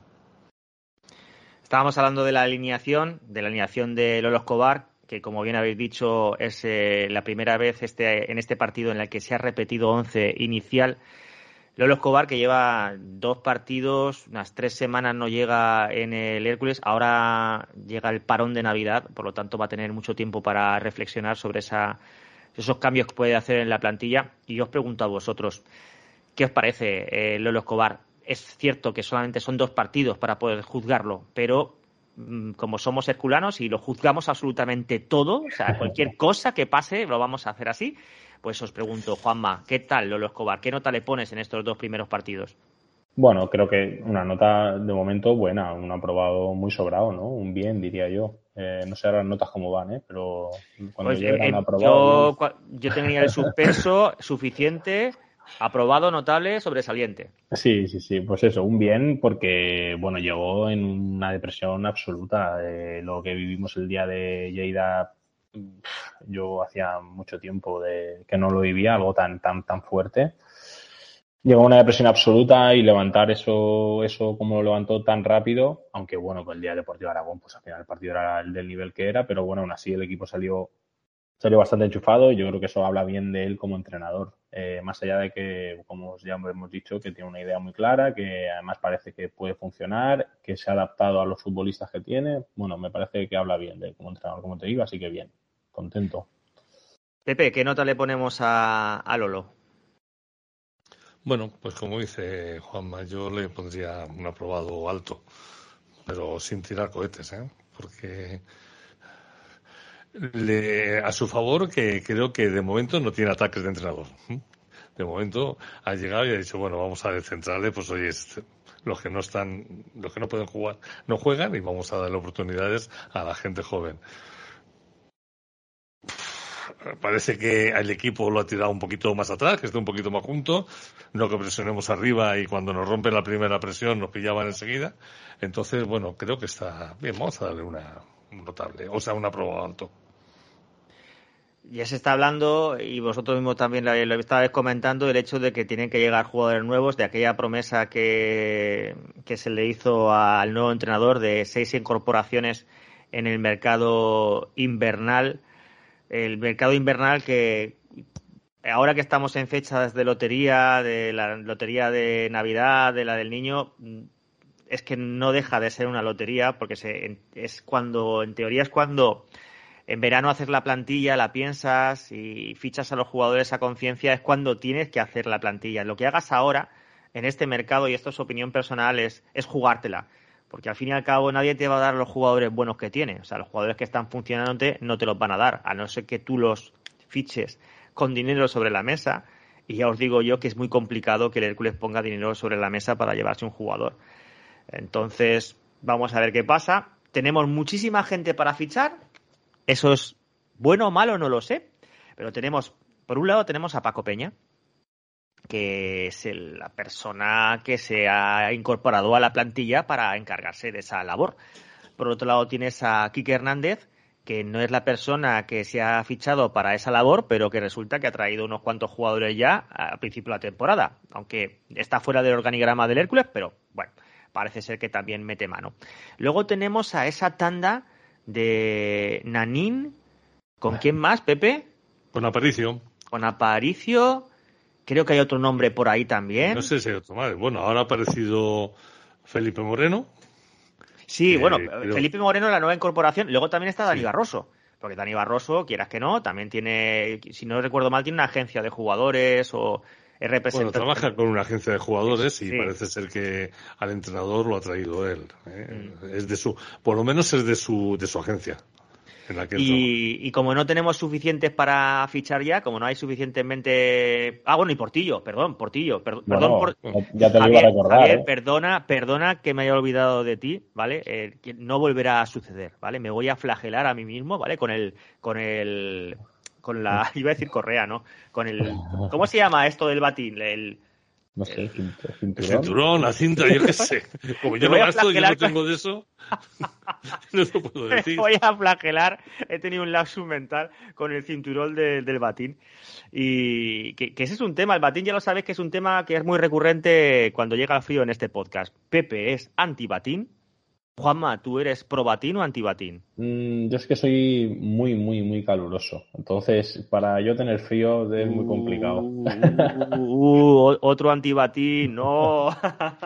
Estábamos hablando de la alineación, de la alineación de Lolo Escobar, que como bien habéis dicho es eh, la primera vez este, en este partido en el que se ha repetido 11 inicial. Lolo Escobar, que lleva dos partidos, unas tres semanas no llega en el Hércules, ahora llega el parón de Navidad, por lo tanto va a tener mucho tiempo para reflexionar sobre esa esos cambios que puede hacer en la plantilla. Y yo os pregunto a vosotros, ¿qué os parece eh, Lolo Escobar? Es cierto que solamente son dos partidos para poder juzgarlo, pero mm, como somos herculanos y lo juzgamos absolutamente todo, o sea, cualquier cosa que pase lo vamos a hacer así, pues os pregunto, Juanma, ¿qué tal Lolo Escobar? ¿Qué nota le pones en estos dos primeros partidos? Bueno, creo que una nota de momento buena, un aprobado muy sobrado, ¿no? Un bien, diría yo. Eh, no sé ahora las notas cómo van, ¿eh? pero cuando Pues, yo en- un yo, aprobado. cua- yo tenía el suspenso suficiente, aprobado, notable, sobresaliente. Sí, sí, sí, pues eso, un bien porque, bueno, llegó en una depresión absoluta. Eh, lo que vivimos el día de Lleida, yo hacía mucho tiempo de que no lo vivía, algo tan, tan, tan fuerte. Llegó una depresión absoluta y levantar eso, eso como lo levantó tan rápido, aunque bueno, con el día de Deportivo Aragón, pues al final el partido era el del nivel que era, pero bueno, aún así el equipo salió, salió bastante enchufado y yo creo que eso habla bien de él como entrenador. Eh, más allá de que, como ya hemos dicho, que tiene una idea muy clara, que además parece que puede funcionar, que se ha adaptado a los futbolistas que tiene, bueno, me parece que habla bien de él como entrenador, como te digo, así que bien, contento. Pepe, ¿qué nota le ponemos a, a Lolo? Bueno, pues como dice Juanma, yo le pondría un aprobado alto, pero sin tirar cohetes, ¿eh? Porque le, a su favor que creo que de momento no tiene ataques de entrenador. De momento ha llegado y ha dicho, bueno, vamos a descentrarle, pues oye, los que no están, los que no pueden jugar, no juegan y vamos a darle oportunidades a la gente joven. Parece que el equipo lo ha tirado un poquito más atrás, que esté un poquito más junto, no que presionemos arriba y cuando nos rompe la primera presión nos pillaban enseguida. Entonces, bueno, creo que está bien, vamos a darle una un notable, o sea, un aprobado alto. Ya se está hablando, y vosotros mismos también lo, lo estabais comentando, el hecho de que tienen que llegar jugadores nuevos, de aquella promesa que, se le hizo al nuevo entrenador de seis incorporaciones en el mercado invernal. El mercado invernal que ahora que estamos en fechas de lotería, de la lotería de Navidad, de la del niño, es que no deja de ser una lotería porque se, es cuando, en teoría es cuando en verano haces la plantilla, la piensas y fichas a los jugadores a conciencia, es cuando tienes que hacer la plantilla. Lo que hagas ahora en este mercado, y esto es opinión personal, es, jugártela. Porque al fin y al cabo nadie te va a dar los jugadores buenos que tiene. O sea, los jugadores que están funcionando no te los van a dar, a no ser que tú los fiches con dinero sobre la mesa. Y ya os digo yo que es muy complicado que el Hércules ponga dinero sobre la mesa para llevarse un jugador. Entonces, vamos a ver qué pasa. Tenemos muchísima gente para fichar. Eso es bueno o malo, no lo sé. Pero tenemos, por un lado, tenemos a Paco Peña, que es la persona que se ha incorporado a la plantilla para encargarse de esa labor. Por otro lado, tienes a Quique Hernández, que no es la persona que se ha fichado para esa labor, pero que resulta que ha traído unos cuantos jugadores ya al principio de la temporada, aunque está fuera del organigrama del Hércules, pero bueno, parece ser que también mete mano. Luego tenemos a esa tanda de Nanín, ¿con quién más, Pepe? Con Aparicio. Con Aparicio, creo que hay otro nombre por ahí también. No sé si hay otro más. Bueno, ahora ha aparecido Felipe Moreno. Sí, Eh, bueno, creo- Felipe Moreno, la nueva incorporación. Luego también está Dani Sí. Barroso. Porque Dani Barroso, quieras que no, también tiene, si no recuerdo mal, tiene una agencia de jugadores o Bueno, representante. trabaja con una agencia de jugadores y Sí. parece ser que al entrenador lo ha traído él. ¿eh? Mm. Es de su, por lo menos es de su, de su agencia. En la que Y, y como no tenemos suficientes para fichar ya, como no hay suficientemente. Ah, bueno, y Portillo, perdón, Portillo, per- Bueno, perdón por. ya te lo Javier, iba a recordar. Javier, ¿eh? perdona, perdona que me haya olvidado de ti, ¿vale? Eh, que no volverá a suceder, ¿vale? Me voy a flagelar a mí mismo, ¿vale? Con el, con el, con la, iba a decir correa, ¿no? Con el, ¿cómo se llama esto del batín? El, No sé, El cinturón. cinturón, la cinta, yo qué sé. Como Me yo no voy a gasto, yo no tengo de eso. no lo puedo me decir. voy a flagelar, he tenido un lapsus mental con el cinturón de- del batín. Y que, que ese es un tema, el batín ya lo sabes que es un tema que es muy recurrente cuando llega el frío en este podcast. Pepe es anti-batín. Juanma, ¿tú eres pro batín o anti-batín? Mm, yo es que soy muy, muy, muy caluroso. Entonces, para yo tener frío es muy complicado. Uh, uh, uh, otro antibatín, no.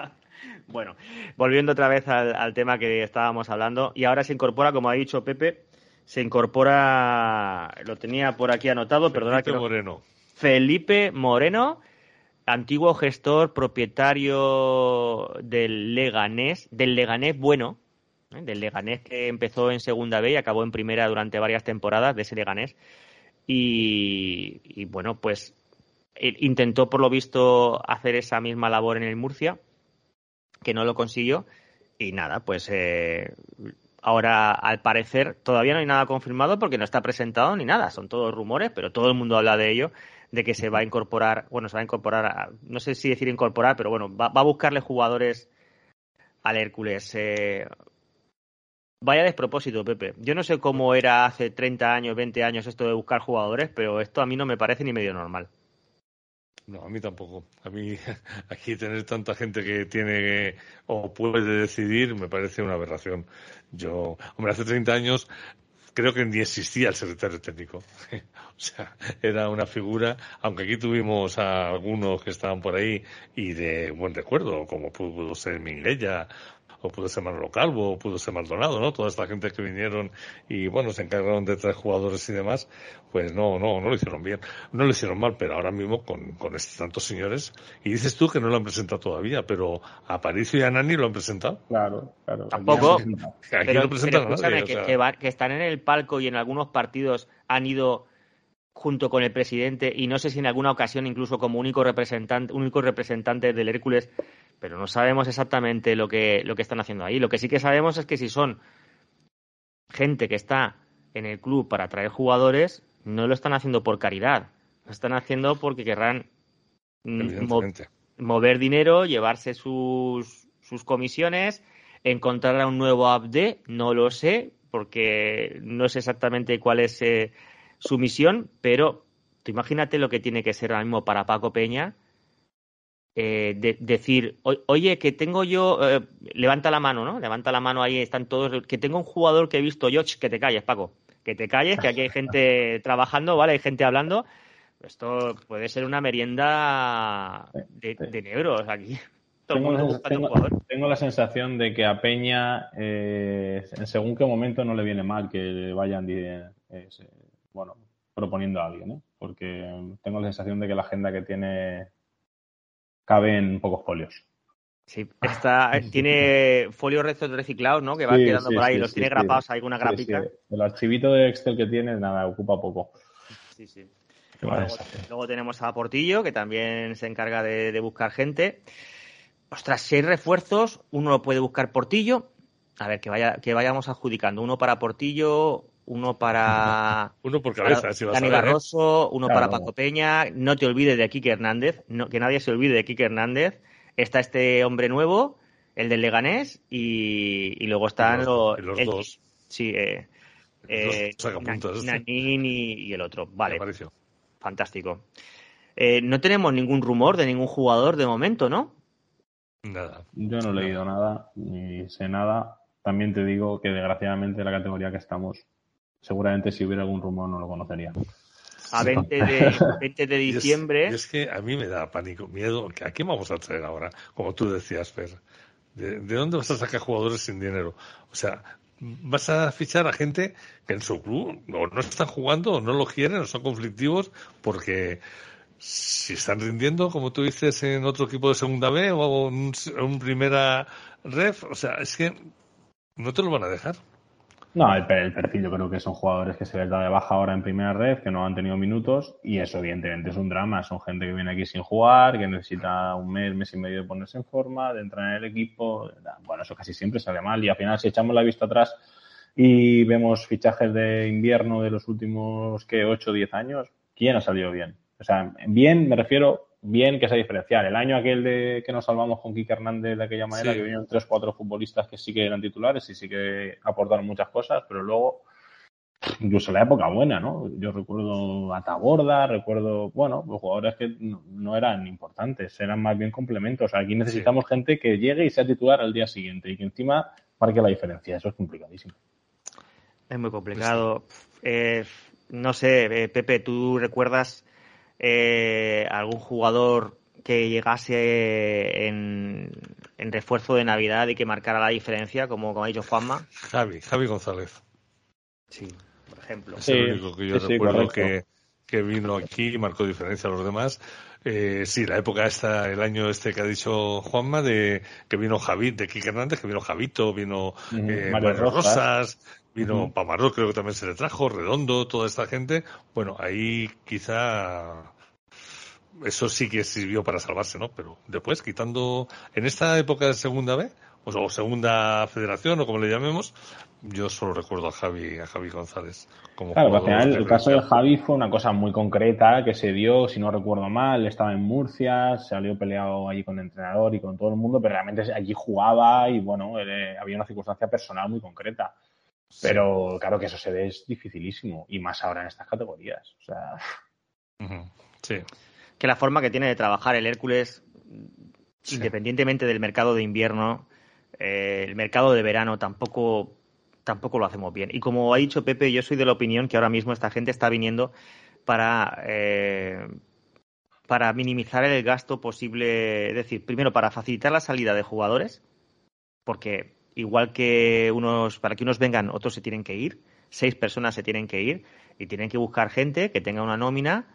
bueno, volviendo otra vez al, al tema que estábamos hablando, y ahora se incorpora, como ha dicho Pepe, se incorpora, lo tenía por aquí anotado, perdona que Felipe no- Moreno. Felipe Moreno, antiguo gestor, propietario del Leganés, del Leganés bueno, ¿eh? del Leganés que empezó en segunda B y acabó en primera durante varias temporadas de ese Leganés. Y, y, bueno, pues intentó por lo visto hacer esa misma labor en el Murcia, que no lo consiguió. Y nada, pues eh, ahora, al parecer, todavía no hay nada confirmado porque no está presentado ni nada. Son todos rumores, pero todo el mundo habla de ello, de que se va a incorporar, bueno, se va a incorporar, a- no sé si decir incorporar, pero bueno, va, a buscarle jugadores al Hércules. Eh, vaya despropósito, Pepe. Yo no sé cómo era hace 30 años, 20 años esto de buscar jugadores, pero esto a mí no me parece ni medio normal. No, a mí tampoco. A mí aquí tener tanta gente que tiene o puede decidir me parece una aberración. Yo, hombre, hace 30 años creo que ni existía el secretario técnico. O sea, era una figura, aunque aquí tuvimos a algunos que estaban por ahí y de buen recuerdo, como pudo ser Minguella, o pudo ser Manolo Calvo, o pudo ser Maldonado, ¿no? Toda esta gente que vinieron y, bueno, se encargaron de traer jugadores y demás, pues no, no, no lo hicieron bien. No lo hicieron mal, pero ahora mismo con, con estos tantos señores, y dices tú que no lo han presentado todavía, pero a Paricio y a Nani lo han presentado. Claro, claro. Tampoco. Aquí pero, no presentan pero nadie. o que, sea, que va- que están en el palco y en algunos partidos han ido junto con el presidente y no sé si en alguna ocasión incluso como único representante, único representante del Hércules, pero no sabemos exactamente lo que, lo que están haciendo ahí. Lo que sí que sabemos es que si son gente que está en el club para traer jugadores, no lo están haciendo por caridad, lo están haciendo porque querrán mm, mo- mover dinero, llevarse sus, sus comisiones, encontrar a un nuevo ABD, no lo sé, porque no sé exactamente cuál es eh, su misión, pero tú imagínate lo que tiene que ser ahora mismo para Paco Peña. Eh, de- decir, "O- oye, que tengo yo, eh, levanta la mano, ¿no? Levanta la mano ahí, están todos, que tengo un jugador que he visto yo, que te calles, Paco, que te calles, que aquí hay gente trabajando, ¿vale? Hay gente hablando. Esto puede ser una merienda de, de negros aquí. Todo el Tengo mundo la, tengo- jugador. tengo la sensación de que a Peña, eh, en según qué momento no le viene mal que vayan eh, bueno, proponiendo a alguien, ¿eh? porque tengo la sensación de que la agenda que tiene cabe en pocos folios. Sí, está, tiene folios reciclados, ¿no? Que van Sí, quedando sí, por ahí, sí, los tiene grapados ahí con una Sí, grapita. El archivito de Excel que tiene, nada, ocupa poco. Sí, sí. Luego tenemos a Portillo, que también se encarga de, de buscar gente. Ostras, seis refuerzos, uno lo puede buscar Portillo. A ver, que vaya, que vayamos adjudicando. Uno para Portillo, uno para, Uno por para cabeza, si vas a Dani ver. Barroso, uno Claro. para Paco Peña. No te olvides de Kike Hernández, no, que nadie se olvide de Kike Hernández. Está este hombre nuevo, el del Leganés, y, y luego están Y los- los, y los el- dos. Sí, eh, eh, Na-. Nanín y, y el otro. Vale, fantástico. Eh, no tenemos ningún rumor de ningún jugador de momento, ¿no? Nada. Yo no he leído nada, ni sé nada. También te digo que desgraciadamente en la categoría que estamos, seguramente si hubiera algún rumor no lo conocería. A 20 de, 20 de Y es- diciembre. y es, que a mí me da pánico, miedo. ¿A quién vamos a traer ahora? Como tú decías, Fer. ¿De, de dónde vas a sacar jugadores sin dinero? O sea, vas a fichar a gente que en su club o no están jugando, o no lo quieren, o son conflictivos, porque si están rindiendo, como tú dices, en otro equipo de segunda B o en un, en un primera ref, o sea, es que no te lo van a dejar. No, el, el perfil yo creo que son jugadores que se les da de baja ahora en primera red, que no han tenido minutos, y eso evidentemente es un drama. Son gente que viene aquí sin jugar, que necesita un mes, mes y medio de ponerse en forma, de entrar en el equipo. Bueno, eso casi siempre sale mal, y al final si echamos la vista atrás y vemos fichajes de invierno de los últimos, que 8 o 10 años, ¿quién ha salido bien? O sea, bien, me refiero bien que sea diferencial. El año aquel de que nos salvamos con Kike Hernández de aquella manera, Sí. que vinieron tres, cuatro futbolistas que sí que eran titulares y sí que aportaron muchas cosas, pero luego, incluso la época buena, ¿no? Yo recuerdo a Taborda, recuerdo, bueno, los jugadores que no, no eran importantes, eran más bien complementos. Aquí necesitamos gente que llegue y sea titular al día siguiente y que encima marque la diferencia. Eso es complicadísimo. Es muy complicado. Eh, no sé, eh, Pepe, ¿tú recuerdas eh, algún jugador que llegase en, en refuerzo de Navidad y que marcara la diferencia, como, como ha dicho Juanma? Javi, Javi González. Sí, por ejemplo. Es el único que yo sí, recuerdo que, que vino aquí y marcó diferencia a los demás. Eh, sí, la época esta, el año este que ha dicho Juanma, de que vino Javi, de Kike Hernández, que vino Javito, vino eh, Mario Mario Rosas. Rosas, vino. Pamaró, creo que también se le trajo, Redondo, toda esta gente. Bueno, ahí quizá eso sí que sirvió para salvarse, ¿no? Pero después, quitando, en esta época de segunda B, o, segunda federación o como le llamemos, yo solo recuerdo a Javi, a Javi González. Como claro, al final el caso de Javi fue una cosa muy concreta que se dio, si no recuerdo mal, estaba en Murcia, salió peleado allí con el entrenador y con todo el mundo, pero realmente allí jugaba y bueno, había una circunstancia personal muy concreta. Pero claro que eso se ve es dificilísimo y más ahora en estas categorías. O sea. Sí. Que la forma que tiene de trabajar el Hércules, independientemente del mercado de invierno, eh, el mercado de verano tampoco, tampoco lo hacemos bien. Y como ha dicho Pepe, yo soy de la opinión que ahora mismo esta gente está viniendo para, eh, para minimizar el gasto posible, es decir, primero para facilitar la salida de jugadores, porque igual que unos, para que unos vengan, otros se tienen que ir, seis personas se tienen que ir y tienen que buscar gente que tenga una nómina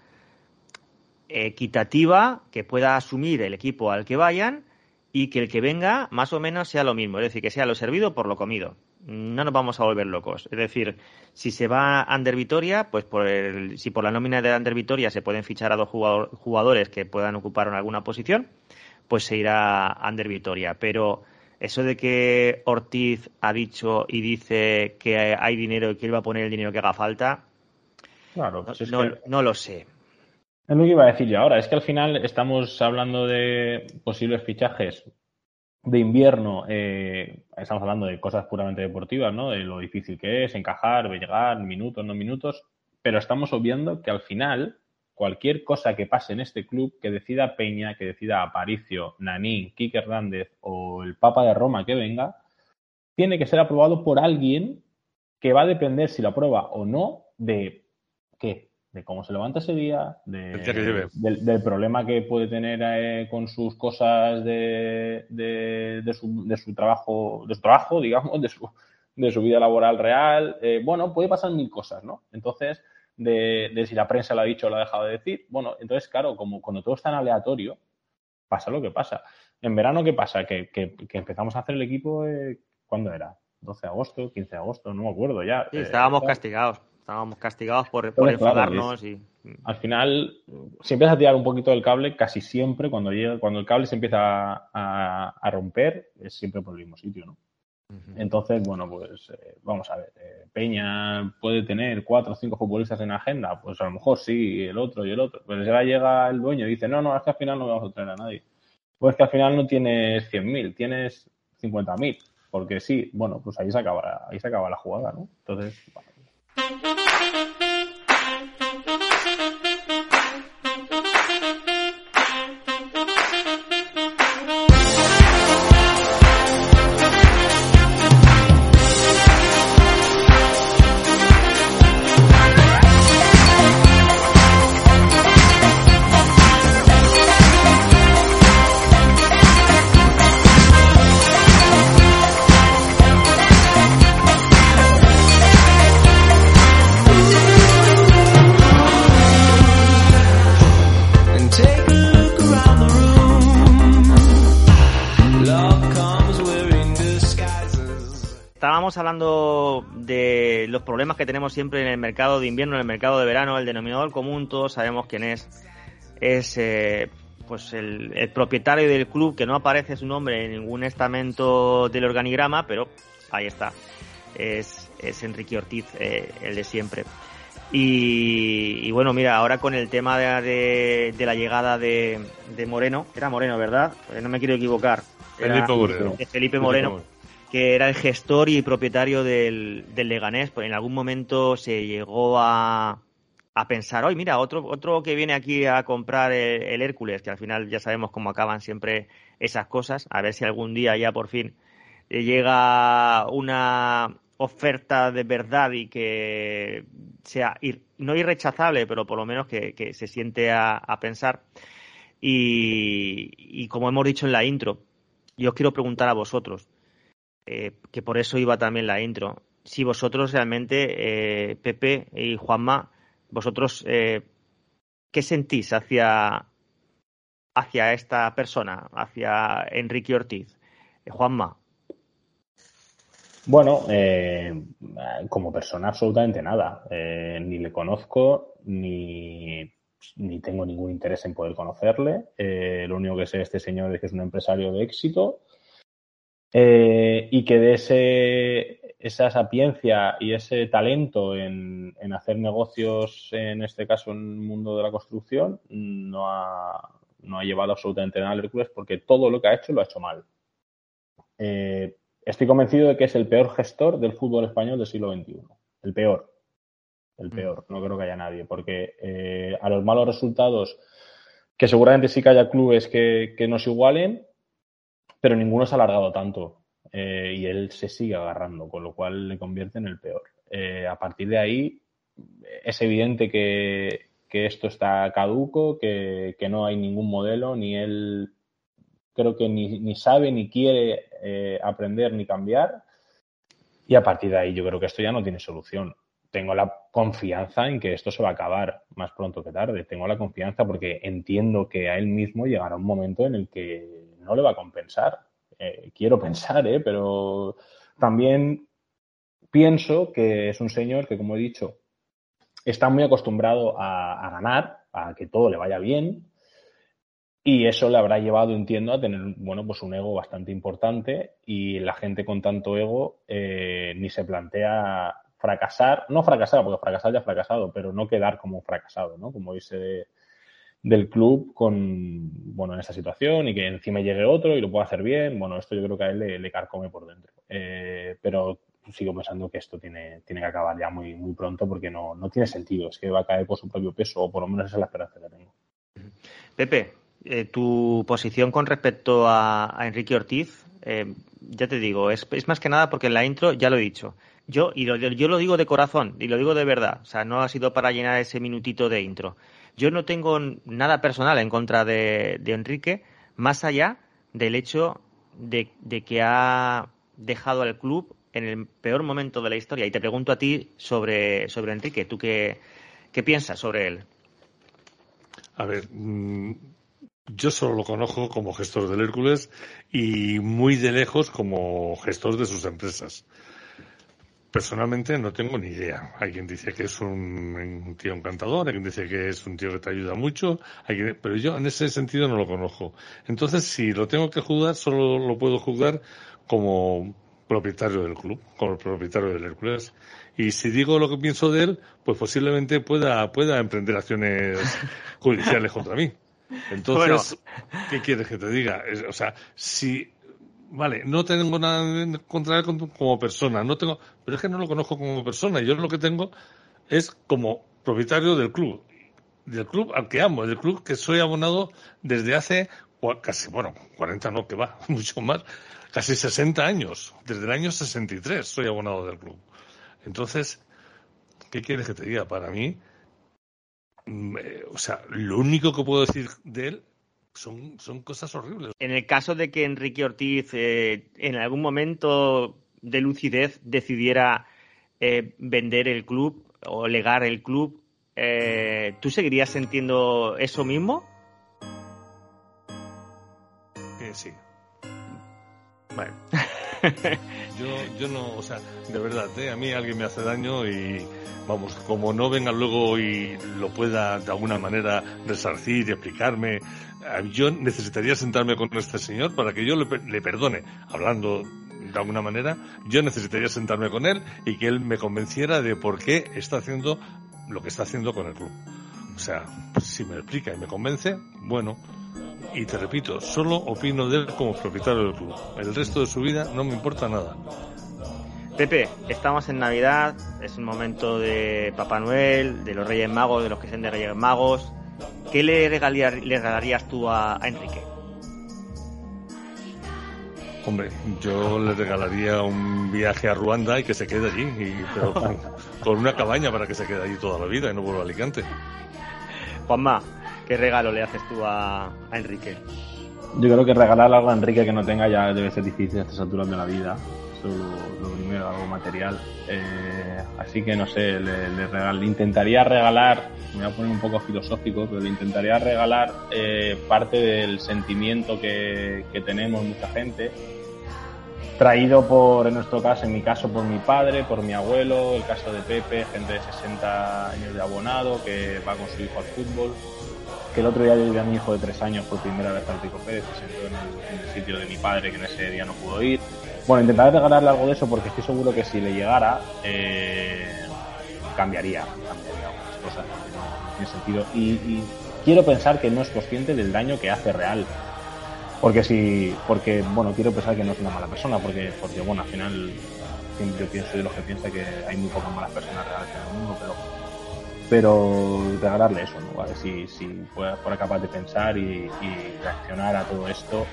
equitativa, que pueda asumir el equipo al que vayan y que el que venga más o menos sea lo mismo, es decir, que sea lo servido por lo comido. No nos vamos a volver locos. Es decir, si se va Ander Vitoria, pues por el, si por la nómina de Ander Vitoria se pueden fichar a dos jugadores que puedan ocupar alguna posición, pues se irá Ander Vitoria. Pero eso de que Ortiz ha dicho y dice que hay dinero y que él va a poner el dinero que haga falta, claro, no, lo sé. Es lo que iba a decir yo ahora, es que al final estamos hablando de posibles fichajes de invierno, eh, estamos hablando de cosas puramente deportivas, ¿no? De lo difícil que es encajar, llegar, minutos, no minutos, pero estamos obviando que al final cualquier cosa que pase en este club, que decida Peña, que decida Aparicio, Nanín, Kike Hernández o el Papa de Roma que venga, tiene que ser aprobado por alguien que va a depender si lo aprueba o no de qué, de cómo se levanta ese día, de, del, problema que puede tener eh, con sus cosas de, de, su, de, su, trabajo, de su trabajo, digamos, de su, de su vida laboral real. Eh, bueno, puede pasar mil cosas, ¿no? Entonces, de, si la prensa lo ha dicho o lo ha dejado de decir. Bueno, entonces, claro, como cuando todo está en aleatorio, pasa lo que pasa. En verano, ¿qué pasa? Que, empezamos a hacer el equipo, eh, ¿cuándo era? 12 de agosto, 15 de agosto, no me acuerdo ya. Sí, estábamos castigados. Estábamos castigados por, por enfadarnos y... Al final, si empiezas a tirar un poquito del cable, casi siempre cuando llega, cuando el cable se empieza a, a romper, es siempre por el mismo sitio, ¿no? Entonces, bueno, pues eh, vamos a ver. Eh, Peña puede tener cuatro o cinco futbolistas en agenda, pues a lo mejor sí, el otro y el otro. Pero ya llega el dueño y dice, no, no, es que al final no vamos a traer a nadie. Pues que al final no tienes 100.000, tienes 50.000. Porque sí, bueno, pues ahí se acaba, ahí se acaba la jugada, ¿no? Entonces, hablando problemas que tenemos siempre en el mercado de invierno, en el mercado de verano, el denominador común, todos sabemos quién es. Es eh, pues el, propietario del club, que no aparece su nombre en ningún estamento del organigrama, pero ahí está. Es, es Enrique Ortiz, eh, el de siempre. Y, bueno, mira, ahora con el tema de, de, la llegada de, de, Moreno, era Moreno, ¿verdad? Eh, no me quiero equivocar. Felipe Moreno. Felipe Moreno que era el gestor y propietario del, Leganés, pues en algún momento se llegó a, a pensar, hoy mira, otro, otro que viene aquí a comprar el, Hércules, que al final ya sabemos cómo acaban siempre esas cosas, a ver si algún día ya por fin llega una oferta de verdad y que sea ir, no irrechazable, pero por lo menos que, que se siente a, a pensar. Y, y como hemos dicho en la intro, yo os quiero preguntar a vosotros, eh, que por eso iba también la intro. Si vosotros realmente, eh, Pepe y Juanma, vosotros, eh, ¿qué sentís hacia, hacia esta persona, hacia Enrique Ortiz? Juanma. Bueno, como persona absolutamente nada. ni le conozco, ni, ni, tengo ningún interés en poder conocerle. lo único que sé de este señor es que es un empresario de éxito eh, y que de ese, esa sapiencia y ese talento en, en, hacer negocios, en este caso en el mundo de la construcción, no ha, no ha llevado absolutamente nada al Hércules porque todo lo que ha hecho lo ha hecho mal. Eh, estoy convencido de que es el peor gestor del fútbol español del siglo XXI. El peor. El mm. peor. No creo que haya nadie. Porque eh, a los malos resultados, que seguramente sí que haya clubes que, que nos igualen, pero ninguno se ha alargado tanto. Eh, y él se sigue agarrando, con lo cual le convierte en el peor. a partir de ahí, es evidente que, que esto está caduco, que, no hay ningún modelo, ni él creo que ni, sabe ni quiere eh, aprender ni cambiar. Y a partir de ahí yo creo que esto ya no tiene solución. Tengo la confianza en que esto se va a acabar más pronto que tarde. Tengo la confianza porque entiendo que a él mismo llegará un momento en el que no le va a compensar. Eh, quiero pensar, ¿eh? pero también pienso que es un señor que, como he dicho, está muy acostumbrado a, ganar, a que todo le vaya bien, y eso le habrá llevado, entiendo, a tener, bueno, pues un ego bastante importante y la gente con tanto ego eh, ni se plantea fracasar, no fracasar, porque fracasar ya ha fracasado, pero no quedar como fracasado, ¿no? Como dice del club con, bueno, en esta situación y que encima llegue otro y lo pueda hacer bien, bueno, esto yo creo que a él le, carcome por dentro. Eh, pero sigo pensando que esto tiene, tiene que acabar ya muy, muy pronto porque no, no tiene sentido. Es que va a caer por su propio peso, o por lo menos esa es la esperanza que tengo. Pepe, eh, tu posición con respecto a, Enrique Ortiz, eh, ya te digo, es, es, más que nada porque en la intro ya lo he dicho. Yo, y lo, yo lo digo de corazón, y lo digo de verdad, o sea, no ha sido para llenar ese minutito de intro. Yo no tengo nada personal en contra de, Enrique, más allá del hecho de, de que ha dejado al club en el peor momento de la historia. Y te pregunto a ti sobre, sobre Enrique, ¿tú qué, qué piensas sobre él? A ver, mm, yo solo lo conozco como gestor del Hércules y muy de lejos como gestor de sus empresas. Personalmente no tengo ni idea. Hay quien dice que es un, tío encantador, hay quien dice que es un tío que te ayuda mucho, hay pero yo en ese sentido no lo conozco. Entonces, si lo tengo que juzgar, solo lo puedo juzgar como propietario del club, como propietario del Hércules. Y si digo lo que pienso de él, pues posiblemente pueda, pueda emprender acciones judiciales contra mí. Entonces, ¿qué quieres que te diga? o sea, si, vale, no tengo nada contra él como persona, no tengo, pero es que no lo conozco como persona. Yo lo que tengo es como propietario del club, del club al que amo, del club que soy abonado desde hace casi, bueno, 40 no, que va, mucho más, casi 60 años. Desde el año 63 soy abonado del club. Entonces, ¿qué quieres que te diga? Para mí, mm, eh, o sea, lo único que puedo decir de él son, son cosas horribles. En el caso de que Enrique Ortiz eh, en algún momento de lucidez decidiera eh, vender el club o legar el club, ¿tú seguirías sintiendo eso mismo? sí. Bueno. yo, yo no, o sea, de verdad, ¿eh? a mí alguien me hace daño y vamos, como no venga luego y lo pueda de alguna manera resarcir y explicarme, yo necesitaría sentarme con este señor para que yo le, le perdone, hablando de alguna manera, yo necesitaría sentarme con él y que él me convenciera de por qué está haciendo lo que está haciendo con el club. O sea, si me explica y me convence, bueno, y te repito, solo opino de él como propietario del club. El resto de su vida no me importa nada. Pepe, estamos en Navidad, es un momento de Papá Noel, de los Reyes Magos, de los que sean de Reyes Magos. ¿Qué le, regalarías tú a, Enrique? Hombre, yo le regalaría un viaje a Ruanda y que se quede allí, pero con, con, una cabaña para que se quede allí toda la vida y no vuelva a Alicante. Juanma, ¿Qué regalo le haces tú a, Enrique? Yo creo que regalar algo a Enrique que no tenga ya debe ser difícil a estas alturas de la vida. Solo lo primero, algo material. Eh, así que no sé, le, intentaría regalar, me voy a poner un poco filosófico, pero le intentaría regalar eh, parte del sentimiento que, que tenemos mucha gente, traído por, en nuestro caso, en mi caso, por mi padre, por mi abuelo, el caso de Pepe, gente de 60 años de abonado que va con su hijo al fútbol que el otro día yo a mi hijo de tres años por primera vez al Rico Pérez, se sentó en el, sitio de mi padre que en ese día no pudo ir. Bueno, intentaré regalarle algo de eso porque estoy seguro que si le llegara, eh, cambiaría, cambiaría algunas cosas, no sentido. Y, quiero pensar que no es consciente del daño que hace real. Porque si, porque, bueno, quiero pensar que no es una mala persona, porque, porque bueno, al final siempre pienso de los que piensa que hay muy pocas malas personas reales en el mundo, pero pero regalarle eso, ¿no? A ver si, si fuera, capaz de pensar y, reaccionar a todo esto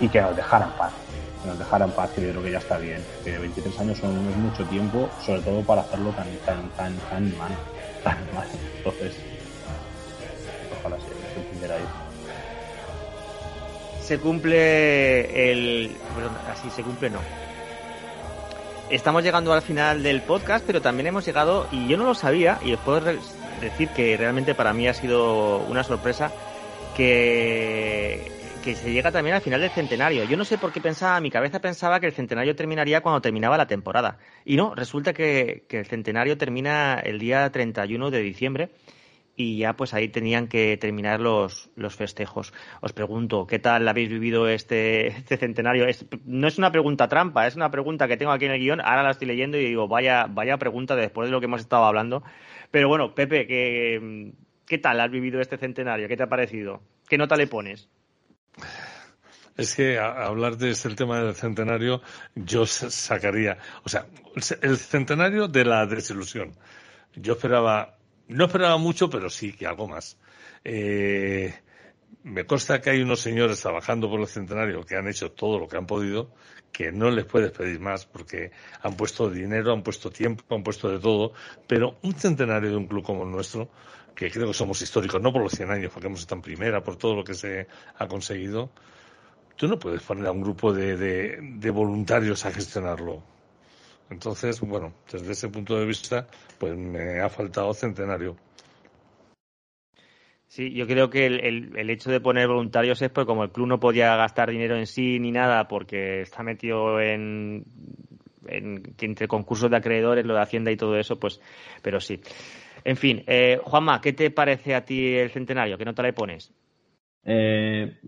y que nos dejara en paz. Que nos dejara en paz, que yo creo que ya está bien. Que 23 años son, es mucho tiempo, sobre todo para hacerlo tan, tan, tan, tan mal. Tan mal. Entonces, ojalá se, se entendiera ahí. Se cumple el. Bueno, así se cumple, no estamos llegando al final del podcast, pero también hemos llegado, y yo no lo sabía, y os puedo decir que realmente para mí ha sido una sorpresa, que, que se llega también al final del centenario. Yo no sé por qué pensaba, mi cabeza pensaba que el centenario terminaría cuando terminaba la temporada. Y no, resulta que, que el centenario termina el día 31 de diciembre y ya pues ahí tenían que terminar los, los festejos. Os pregunto, ¿qué tal habéis vivido este, este centenario? No es una pregunta trampa, es una pregunta que tengo aquí en el guion, ahora la estoy leyendo y digo, vaya, vaya pregunta después de lo que hemos estado hablando. Pero bueno, Pepe, ¿qué, ¿qué tal has vivido este centenario? ¿Qué te ha parecido? ¿Qué nota le pones? Es que a, hablar de este tema del centenario, yo sacaría, o sea, el centenario de la desilusión. Yo esperaba no esperaba mucho, pero sí que algo más. Eh, me consta que hay unos señores trabajando por el centenario que han hecho todo lo que han podido, que no les puedes pedir más porque han puesto dinero, han puesto tiempo, han puesto de todo, pero un centenario de un club como el nuestro, que creo que somos históricos, no por los 100 años, porque hemos estado en primera, por todo lo que se ha conseguido, tú no puedes poner a un grupo de, de, de voluntarios a gestionarlo. Entonces, bueno, desde ese punto de vista, pues me ha faltado centenario. Sí, yo creo que el, el, el, hecho de poner voluntarios es porque como el club no podía gastar dinero en sí ni nada porque está metido en, en entre concursos de acreedores, lo de Hacienda y todo eso, pues, pero sí. En fin, eh, Juanma, ¿qué te parece a ti el centenario? ¿Qué nota le pones? Eh,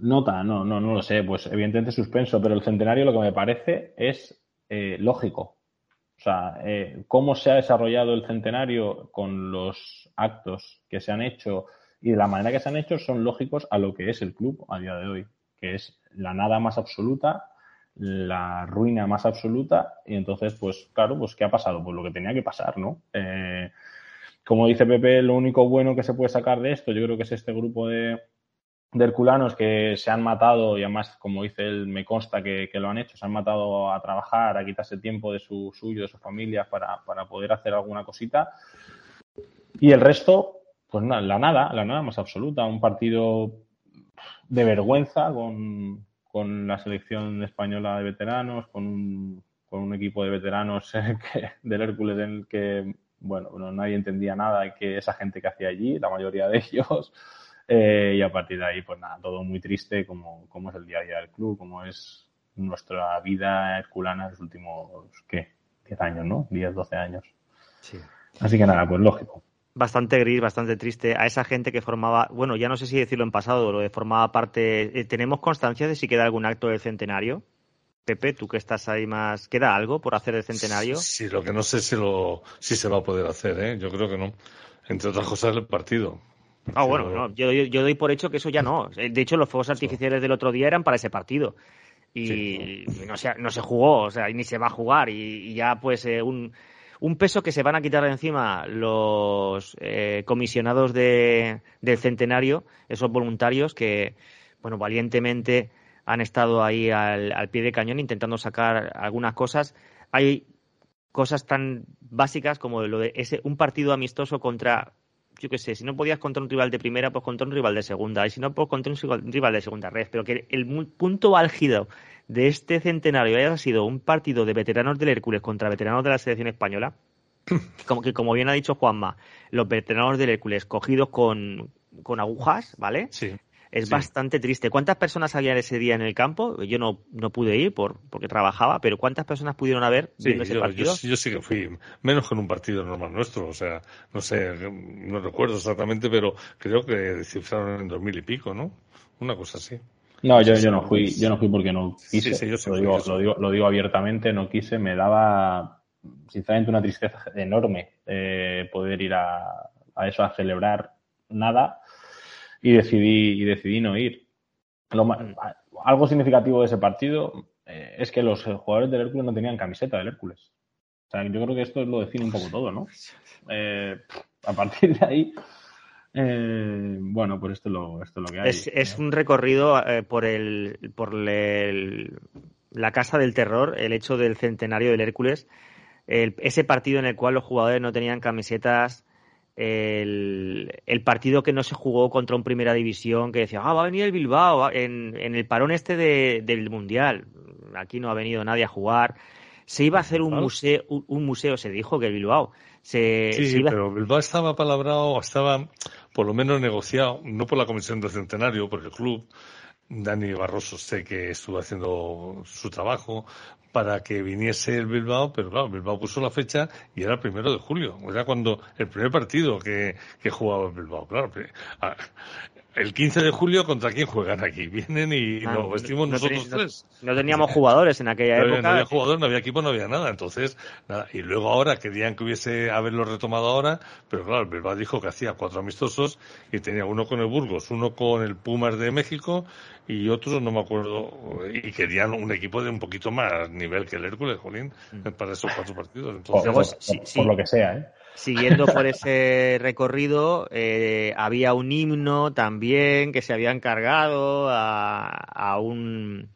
nota, no, no, no lo sé. Pues evidentemente suspenso, pero el centenario lo que me parece es eh, lógico. O sea, eh, cómo se ha desarrollado el centenario con los actos que se han hecho y de la manera que se han hecho son lógicos a lo que es el club a día de hoy, que es la nada más absoluta, la ruina más absoluta y entonces, pues claro, pues ¿qué ha pasado? Pues lo que tenía que pasar, ¿no? Eh, como dice Pepe, lo único bueno que se puede sacar de esto, yo creo que es este grupo de, de herculanos que se han matado y además, como dice él, me consta que, que, lo han hecho, se han matado a trabajar, a quitarse tiempo de su suyo, de sus familias para, para poder hacer alguna cosita. Y el resto, pues nada, la nada, la nada más absoluta. Un partido de vergüenza con, con la selección española de veteranos, con un, con un equipo de veteranos del Hércules en el que, bueno, no, nadie entendía nada que esa gente que hacía allí, la mayoría de ellos. Eh, y a partir de ahí, pues nada, todo muy triste, como, como es el día a día del club, como es nuestra vida herculana en los últimos, ¿qué? 10 años, ¿no? 10, 12 años. Sí. Así que nada, pues lógico. Bastante gris, bastante triste. A esa gente que formaba, bueno, ya no sé si decirlo en pasado, lo de formaba parte. Eh, ¿Tenemos constancia de si queda algún acto del centenario? Pepe, tú que estás ahí más, ¿queda algo por hacer el centenario? Sí, lo que no sé si, lo, si se va a poder hacer, ¿eh? Yo creo que no. Entre otras cosas, el partido. Ah, bueno, no, yo, yo, doy por hecho que eso ya no. De hecho, los fuegos artificiales del otro día eran para ese partido. Y sí. no, se, no se jugó, o sea, ni se va a jugar. Y, y ya, pues, eh, un, un, peso que se van a quitar de encima los eh, comisionados de, del centenario, esos voluntarios que, bueno, valientemente han estado ahí al, al pie de cañón intentando sacar algunas cosas. Hay cosas tan básicas como lo de ese un partido amistoso contra yo qué sé, si no podías contra un rival de primera, pues contra un rival de segunda, y si no, pues contra un rival de segunda red. Pero que el punto álgido de este centenario haya sido un partido de veteranos del Hércules contra veteranos de la selección española, como que como bien ha dicho Juanma, los veteranos del Hércules cogidos con, con agujas, ¿vale? Sí. Es Sí. bastante triste. ¿Cuántas personas había ese día en el campo? Yo no, no pude ir por, porque trabajaba, pero ¿cuántas personas pudieron haber Sí, viendo ese yo, partido? yo sí que fui, menos que en un partido normal nuestro, o sea, no sé, no recuerdo exactamente, pero creo que descifraron en dos mil y pico, ¿no? Una cosa así. No, yo, yo no fui, yo no fui porque no quise. sí, yo sí lo, fui, digo, yo sí lo, digo, lo digo abiertamente, no quise, me daba sinceramente una tristeza enorme eh, poder ir a, a eso, a celebrar nada y decidí, y decidí no ir. Lo ma- algo significativo de ese partido eh, es que los jugadores del Hércules no tenían camiseta del Hércules. O sea, yo creo que esto lo define un poco todo, ¿no? Eh, a partir de ahí, eh, bueno, pues esto es lo, esto es lo que hay. Es, es un recorrido eh, por el por el- la casa del terror, el hecho del centenario del Hércules, el- ese partido en el cual los jugadores no tenían camisetas, el, el partido que no se jugó contra un Primera División, que decía, ah, va a venir el Bilbao en, en el parón este de- del Mundial. Aquí no ha venido nadie a jugar. Se iba a hacer un museo, un, un museo, se dijo que el Bilbao. Se, Sí, se iba- pero Bilbao estaba palabrado, estaba por lo menos negociado, no por la Comisión del Centenario, porque el club, Dani Barroso sé que estuvo haciendo su trabajo para que viniese el Bilbao, pero claro, Bilbao puso la fecha y era el primero de julio, era cuando el primer partido que, que jugaba el Bilbao, claro. El 15 de julio, ¿contra quién juegan aquí? Vienen y Ah, nos vestimos no nosotros tenéis- tres. no teníamos jugadores en aquella No había, época. no había jugador, no había equipo, no había nada. Entonces, nada. Y luego ahora querían que hubiese haberlo retomado ahora, pero claro, el Bilbao dijo que hacía cuatro amistosos y tenía uno con el Burgos, uno con el Pumas de México y otro, no me acuerdo, y querían un equipo de un poquito más nivel que el Hércules, Jolín, para esos cuatro partidos. Por, Entonces, por- sí, por- sí. por lo que sea, ¿eh? Siguiendo por ese recorrido, eh, había un himno también que se había encargado a, a un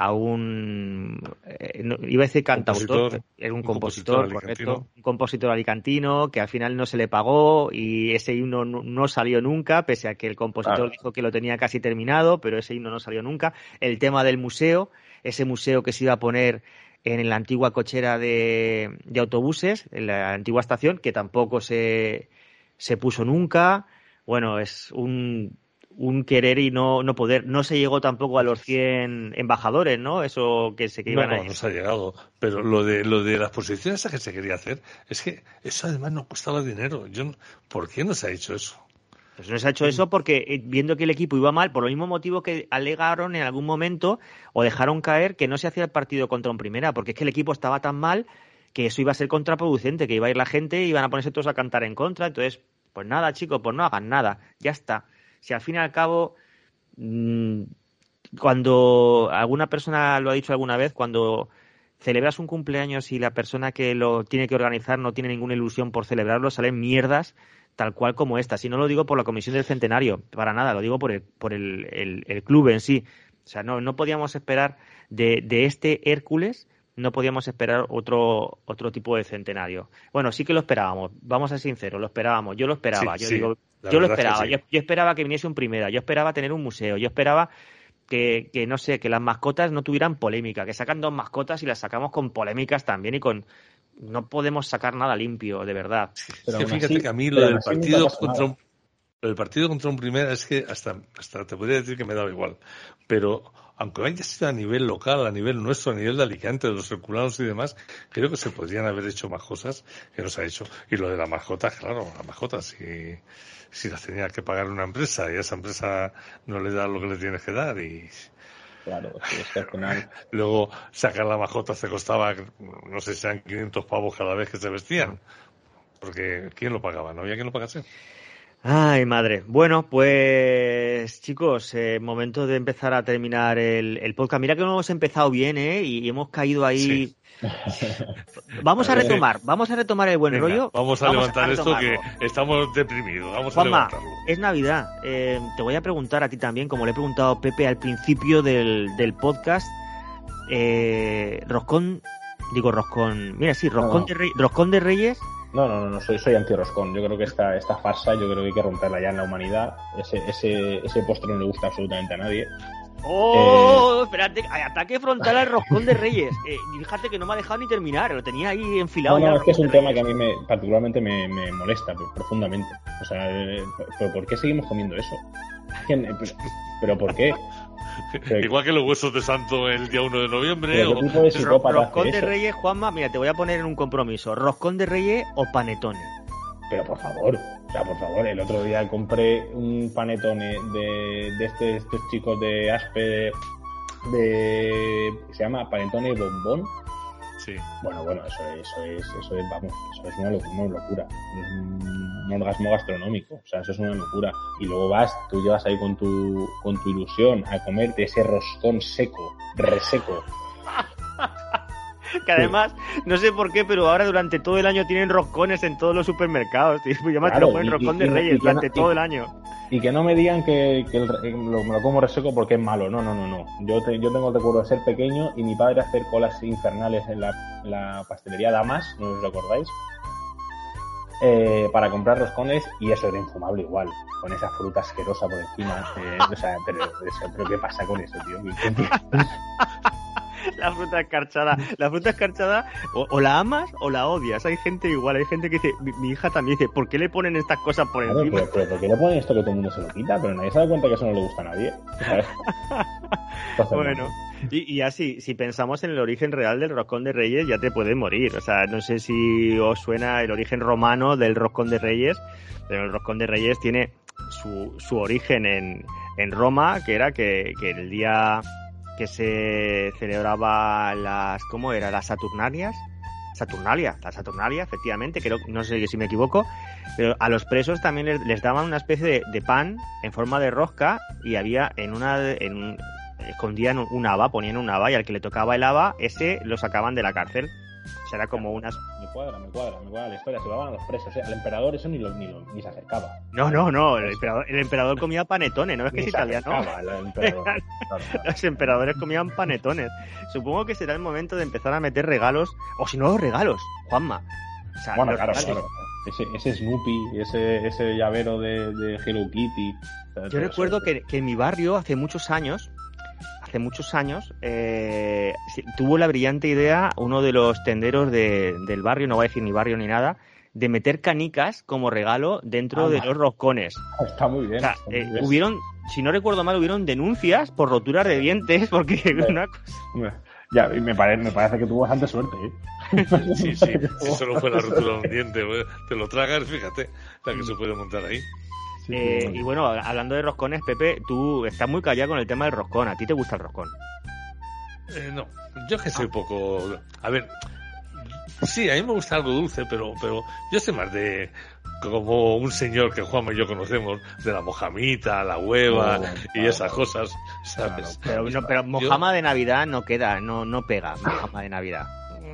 a un eh, no, iba a decir cantautor, Compositor. era un Un compositor, compositor correcto, alicantino. un compositor alicantino que al final no se le pagó y ese himno no, no salió nunca, pese a que el compositor Claro. dijo que lo tenía casi terminado, pero ese himno no salió nunca. El tema del museo, ese museo que se iba a poner en la antigua cochera de, de autobuses, en la antigua estación, que tampoco se, se puso nunca. Bueno, es un, un querer y no, no poder. No se llegó tampoco a los 100 embajadores, ¿no? Eso que se que no, iban a no, no se ha llegado. Pero lo de, lo de las posiciones que se quería hacer, es que eso además no costaba dinero. Yo, no- ¿Por qué no se ha hecho eso? Pues no se ha hecho eso porque eh, viendo que el equipo iba mal, por lo mismo motivo que alegaron en algún momento o dejaron caer que no se hacía el partido contra un primera, porque es que el equipo estaba tan mal que eso iba a ser contraproducente, que iba a ir la gente y iban a ponerse todos a cantar en contra. Entonces, pues nada, chicos, pues no hagan nada, ya está. Si al fin y al cabo, mm, cuando alguna persona lo ha dicho alguna vez, cuando celebras un cumpleaños y la persona que lo tiene que organizar no tiene ninguna ilusión por celebrarlo, salen mierdas tal cual como esta. Si no lo digo por la comisión del centenario, para nada, lo digo por el, por el, el- el club en sí. O sea, no, no podíamos esperar de, de este Hércules, no podíamos esperar otro, otro tipo de centenario. Bueno, sí que lo esperábamos, vamos a ser sinceros, lo esperábamos, yo lo esperaba, Sí, yo sí, digo, yo lo esperaba, sí. yo, yo esperaba que viniese un primera, yo esperaba tener un museo, yo esperaba que, que, no sé, que las mascotas no tuvieran polémica, que sacan dos mascotas y las sacamos con polémicas también y con no podemos sacar nada limpio, de verdad. Pero Es que fíjate así- que a mí lo del partido contra un lo del partido contra un primera es que hasta, hasta te podría decir que me daba igual. Pero aunque haya sido a nivel local, a nivel nuestro, a nivel de Alicante, de los circulados y demás, creo que se podrían haber hecho más cosas que no se ha hecho. Y lo de la mascota, claro, la mascota, si, si las tenía que pagar una empresa y a esa empresa no le da lo que le tiene que dar y Luego sacar la mascota se costaba, no sé si eran 500 pavos cada vez que se vestían. Porque ¿quién lo pagaba? ¿No había quien lo pagase? Ay, madre. Bueno, pues chicos, eh, momento de empezar a terminar el, el podcast. Mira que no hemos empezado bien, ¿eh? Y hemos caído ahí. Vamos a retomar, vamos a retomar el buen Venga, rollo. Vamos a levantar esto que estamos deprimidos. Vamos Juanma, a levantarlo. es Navidad. Eh, te voy a preguntar a ti también, como le he preguntado a Pepe al principio del, del podcast. Eh, roscón, digo roscón. Mira, sí, roscón, No. De, Rey- roscón de Reyes. No, no, no, no soy, soy anti-roscón. Yo creo que esta, esta farsa, yo creo que hay que romperla ya en la humanidad. Ese, ese, ese postre no le gusta absolutamente a nadie. ¡Oh! Espérate, hay ataque frontal al roscón de Reyes. Eh, fíjate que no me ha dejado ni terminar, lo tenía ahí enfilado. No, es que es un tema que a mí me, particularmente me, me molesta profundamente. O sea, eh, ¿pero por qué seguimos comiendo eso? ¿Quién- eh, pero ¿por qué? Igual que los huesos de santo el día 1 de noviembre. o- ¿qué tipo de roscón de eso? Reyes, Juanma, mira, te voy a poner en un compromiso. ¿Roscón de Reyes o panetone? Pero por favor, o sea, por favor, el otro día compré un panetone de, de este- estos chicos de Aspe, de, se llama panetone bombón. Sí. Bueno, bueno, eso es, eso es, eso es, vamos, eso es una, locu- una locura. Es un, un orgasmo gastronómico. O sea, eso es una locura. Y luego vas, tú llevas ahí con tu, con tu ilusión a comerte ese roscón seco, reseco. Que además, no sé por qué, pero ahora durante todo el año tienen roscones en todos los supermercados. tío. Pues me te Claro, lo ponen y- roscón y- de y- Reyes no- durante todo el año. Y que no me digan que, que el- lo, me lo como reseco porque es malo. No, no, no, no. Yo, te- yo tengo el recuerdo de ser pequeño y mi padre hacer colas infernales en la, en la pastelería Damas, no os recordáis, eh, para comprar roscones y eso era infumable igual, con esa fruta asquerosa por encima. eh, o sea, pero, pero ¿qué pasa con eso, tío? ¿Qué- qué- La fruta escarchada. La fruta escarchada o, o la amas o la odias. Hay gente igual, hay gente que dice, mi, mi hija también dice, ¿por qué le ponen estas cosas por Claro, encima? pero, pero ¿por qué le ponen esto que todo el mundo se lo quita? Pero nadie se da cuenta que eso no le gusta a nadie. Bueno, y, y así, si pensamos en el origen real del roscón de reyes, ya te puedes morir. O sea, no sé si os suena el origen romano del roscón de reyes, pero el roscón de reyes tiene su, su origen en, en Roma, que era que, que el día que se celebraba las, ¿cómo era? Las Saturnalias. Saturnalia, la Saturnalia, efectivamente, creo, no sé si me equivoco, pero a los presos también les, les daban una especie de, pan en forma de rosca y había en una, en escondían un haba, ponían un haba y al que le tocaba el haba, ese lo sacaban de la cárcel. O sea, era como unas... Me cuadra, me cuadra, me cuadra la historia. Se daban a los presos. ¿eh? Al emperador eso ni, lo, ni, lo- ni se acercaba. No, no, no, el emperador, el emperador comía panetones, no es que es italiano. emperador. Claro, claro. Los emperadores comían panetones. Supongo que será el momento de empezar a meter regalos, o si no, regalos, Juanma. O sea, Bueno, los claro, regalos. claro. Ese, ese Snoopy, ese, ese llavero de, de Hello Kitty. Yo recuerdo que, que en mi barrio, hace muchos años, hace muchos años, eh, tuvo la brillante idea uno de los tenderos de- del barrio, no voy a decir ni barrio ni nada, de meter canicas como regalo dentro Ah, de los roscones. Está muy bien. O sea, está muy eh, bien. hubieron, si no recuerdo mal, hubieron denuncias por roturas de dientes, porque una cosa- Ya, y me, parece, me parece que tuvo bastante suerte, ¿eh? Sí, sí, si solo fue la ruptura de un diente, pues, te lo tragas, fíjate, la que se puede montar ahí. Sí, Eh, y bueno, hablando de roscones, Pepe, tú estás muy callado con el tema del roscón. ¿A ti te gusta el roscón? Eh, no, yo es que soy poco... A ver, sí, a mí me gusta algo dulce, pero, pero yo soy más de... Como un señor que Juanma y yo conocemos, de la mojamita, la hueva y claro. esas cosas, ¿sabes? Pero, no, pero mojama de Navidad no queda, no, no pega, mojama de Navidad.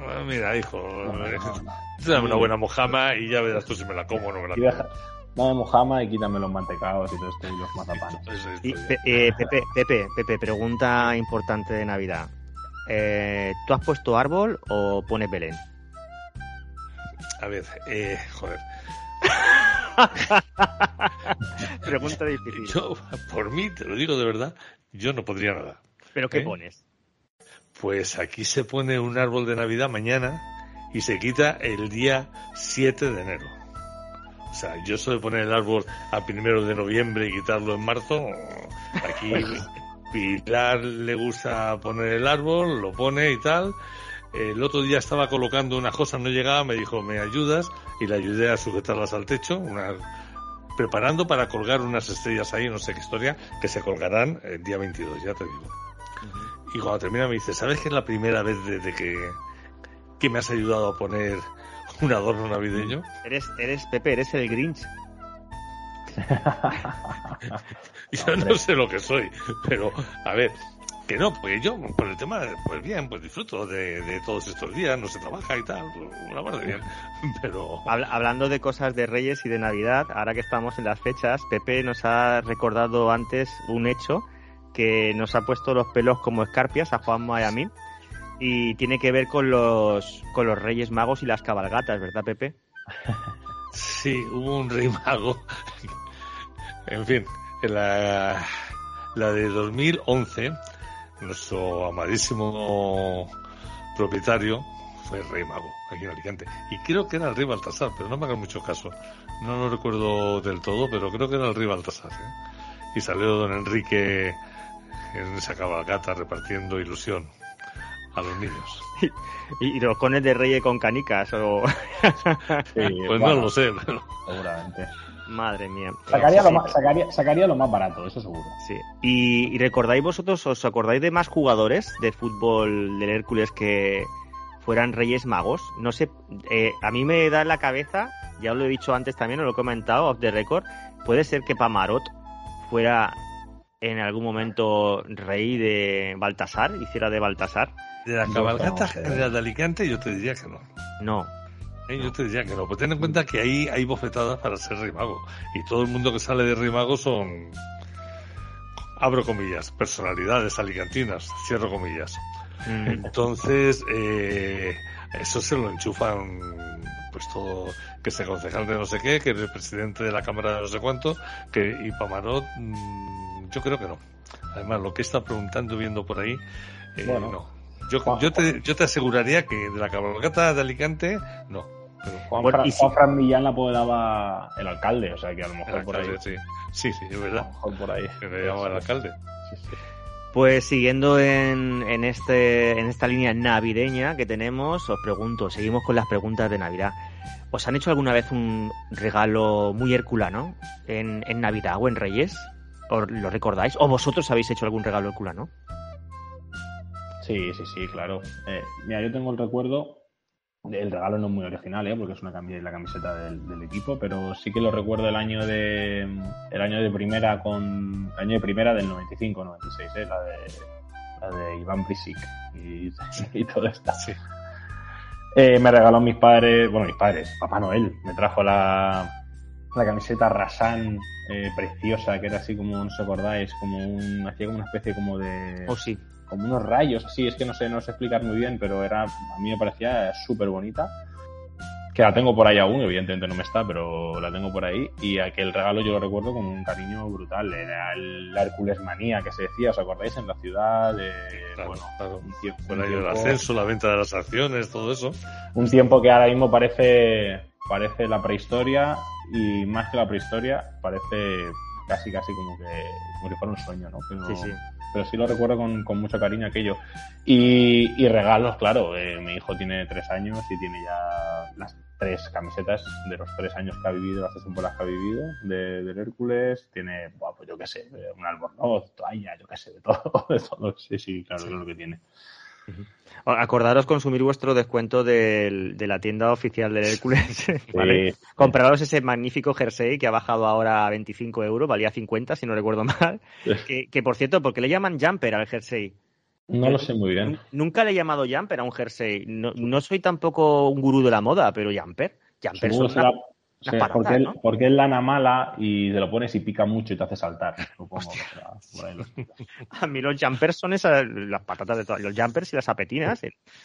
Ah, Mira, hijo, No, no, no, no. dame una buena mojama y ya verás tú si me la como o no me la como. Dame mojama y quítame los mantecados y todo esto y los mazapanes. Y. Pe- eh, Pepe, Pepe, Pepe, pregunta importante de Navidad. Eh, ¿Tú has puesto árbol o pones Belén? A ver, eh, joder, Pregunta difícil. yo, por mí, te lo digo de verdad, yo no podría nada. ¿Pero qué ¿Eh? pones? Pues aquí se pone un árbol de Navidad mañana y se quita el día 7 de enero. O sea, yo soy poner el árbol a primero de noviembre y quitarlo en marzo. Aquí Pilar le gusta poner el árbol, lo pone y tal. El otro día estaba colocando unas cosas, no llegaba, me dijo, ¿me ayudas? Y le ayudé a sujetarlas al techo, unas- preparando para colgar unas estrellas ahí, no sé qué historia, que se colgarán el día 22, ya te digo. Y cuando termina me dice, ¿sabes que es la primera vez desde que, que me has ayudado a poner un adorno navideño? Eres, eres Pepe, eres el Grinch. Yo no sé lo que soy, pero a ver, que no, pues yo, por el tema, pues bien, pues disfruto de, de todos estos días, no se trabaja y tal, una de bien, pero... Habla- hablando de cosas de Reyes y de Navidad, ahora que estamos en las fechas, Pepe nos ha recordado antes un hecho que nos ha puesto los pelos como escarpias a Juanma y a mí. Y tiene que ver con los, con los Reyes Magos y las cabalgatas, ¿verdad, Pepe? Sí, hubo un rey mago. en fin, la, La de 2011, nuestro amadísimo propietario fue Rey Mago, aquí en Alicante. Y creo que era el Rey Baltasar, pero no me hagan mucho caso. No lo recuerdo del todo, pero creo que era el Rey Baltasar. ¿eh? Y salió don Enrique en esa cabalgata repartiendo ilusión a los niños. Y, y los cones de reyes con canicas o... Sí, Pues bueno, no lo sé, pero Seguramente. Madre mía. Sacaría, Sí, lo más, sacaría, sacaría lo más barato, eso seguro. Sí. Y, y recordáis vosotros, os acordáis de más jugadores de fútbol del Hércules que fueran Reyes Magos? No sé, eh, a mí me da en la cabeza, ya os lo he dicho antes también, os lo he comentado off the record, puede ser que Pamarot fuera en algún momento rey de Baltasar, hiciera de Baltasar. De la No, cabalgata no, de Alicante yo te diría que no. No. Eh, Yo te diría que no, pues ten en cuenta que ahí hay bofetadas para ser Rey Mago. Y todo el mundo que sale de Rey Mago son, abro comillas, personalidades alicantinas, cierro comillas. Mm, Entonces, eh, eso se lo enchufan, pues todo, que se concejal de no sé qué, que el presidente de la Cámara de no sé cuánto, que, y Pamarot, mm, yo creo que no. Además, lo que está preguntando viendo por ahí, eh, Bueno. no. Yo, Juan- yo, te, yo te aseguraría que de la cabalgata de Alicante, no. Pero, Juan, Bueno, Fran, y si- Juan Fran Millán la apoderaba el alcalde, o sea que a lo mejor el por ahí. sí. sí, sí, es A lo verdad. mejor por ahí. Que le llamaba el alcalde. Sí, sí. Pues siguiendo en, en, este, en esta línea navideña que tenemos, os pregunto, seguimos con las preguntas de Navidad. ¿Os han hecho alguna vez un regalo muy herculano en, en Navidad o en Reyes? ¿Os lo recordáis? ¿O vosotros habéis hecho algún regalo herculano? Sí, sí, sí, claro. Eh, mira, yo tengo el recuerdo, el regalo no es muy original, ¿eh? porque es una camiseta, la camiseta del, del equipo, pero sí que lo recuerdo el año de el año de primera con el año de primera del 95, 96, ¿eh? la de la de Iván Prisic y, y todo esto. Sí. Eh, me regaló mis padres, bueno, mis padres, Papá Noel, me trajo la, la camiseta Rasan eh, preciosa, que era así como, no os acordáis, como un, hacía como una especie como de ¿O sí? Como unos rayos así, es que no sé, no sé explicar muy bien, pero era, a mí me parecía súper bonita. Que la tengo por ahí aún, evidentemente no me está, pero la tengo por ahí. Y aquel regalo yo lo recuerdo con un cariño brutal. Era el Hércules Manía que se decía, ¿os acordáis? En la ciudad, de, Claro, bueno, claro. un tiempo, un ahí el tiempo- ascenso, la venta de las acciones, todo eso. un tiempo que ahora mismo parece, parece la prehistoria y más que la prehistoria, parece casi, casi como que, como si fuera un sueño, ¿no? Pero, Sí, sí. Pero sí lo recuerdo con, con mucho cariño aquello. Y, y regalos, claro, eh, mi hijo tiene tres años y tiene ya las tres camisetas de los tres años que ha vivido, las tres temporadas que ha vivido de, del Hércules. Tiene, buah, pues yo qué sé, eh, un albornoz, toalla, yo qué sé, de todo, de todo. Sí, sí, claro, es lo que tiene. Acordaros consumir vuestro descuento del- de la tienda oficial del Hércules. ¿vale? Sí, Compraros ese magnífico jersey que ha bajado ahora a 25 euros, valía 50 si no recuerdo mal. Que, que, por cierto, porque le llaman jumper al jersey. no lo sé muy bien. Nunca le he llamado jumper a un jersey. No, no soy tampoco un gurú de la moda, pero jumper. Jumper son una- sea, porque, es- ¿no? porque es lana mala y te lo pones y pica mucho y te hace saltar. Supongo. A mí los jumpers son esas, las patatas de todas. Los jumpers y las apetinas.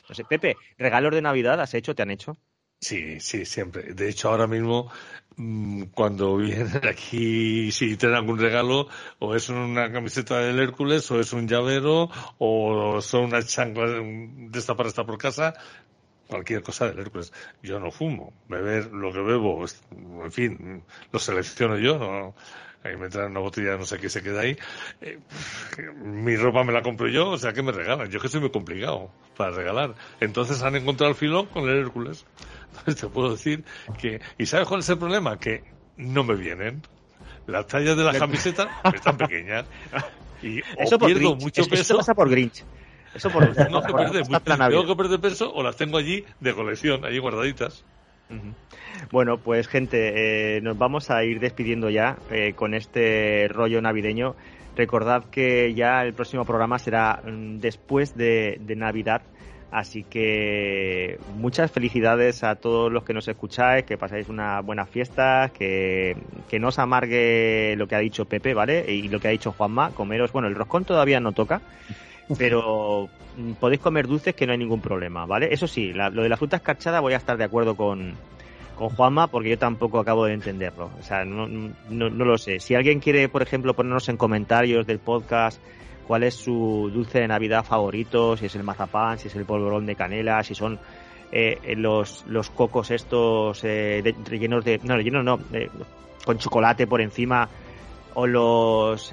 No sé, Pepe, regalos de Navidad has hecho, te han hecho. Sí, sí, siempre. De hecho, ahora mismo, mm, cuando vienen aquí, si tienen algún regalo, o es una camiseta del Hércules, o es un llavero, o son unas chanclas de esta para estar por casa, cualquier cosa del Hércules. Yo no fumo. Beber lo que bebo, en fin, lo selecciono yo, no. Ahí me traen una botella, no sé qué se queda ahí. Eh, mi ropa me la compro yo, o sea, que me regalan? Yo que soy muy complicado para regalar. Entonces han encontrado el filón con el Hércules. Entonces te puedo decir que... ¿Y sabes cuál es el problema? Que no me vienen. Las tallas de la camiseta están pequeñas. Y o Eso por pierdo Grinch. mucho Eso- eso peso... pasa por Grinch. Eso por Tengo que, perder, tengo que perder peso o las tengo allí de colección, allí guardaditas. Bueno, pues gente, eh, nos vamos a ir despidiendo ya eh, con este rollo navideño. Recordad que ya el próximo programa será mm, después de, de Navidad. Así que muchas felicidades a todos los que nos escucháis, que pasáis una buena fiesta, que, que no os amargue lo que ha dicho Pepe, ¿vale? Y lo que ha dicho Juanma, comeros, bueno, el roscón todavía no toca, pero mm, podéis comer dulces que no hay ningún problema, ¿vale? Eso sí, la- lo de la fruta escarchada voy a estar de acuerdo con, con Juanma porque yo tampoco acabo de entenderlo. O sea, no, no, no lo sé. Si alguien quiere, por ejemplo, ponernos en comentarios del podcast cuál es su dulce de Navidad favorito, si es el mazapán, si es el polvorón de canela, si son eh, los, los cocos estos eh, de, rellenos de... No, rellenos no, eh, con chocolate por encima, o los...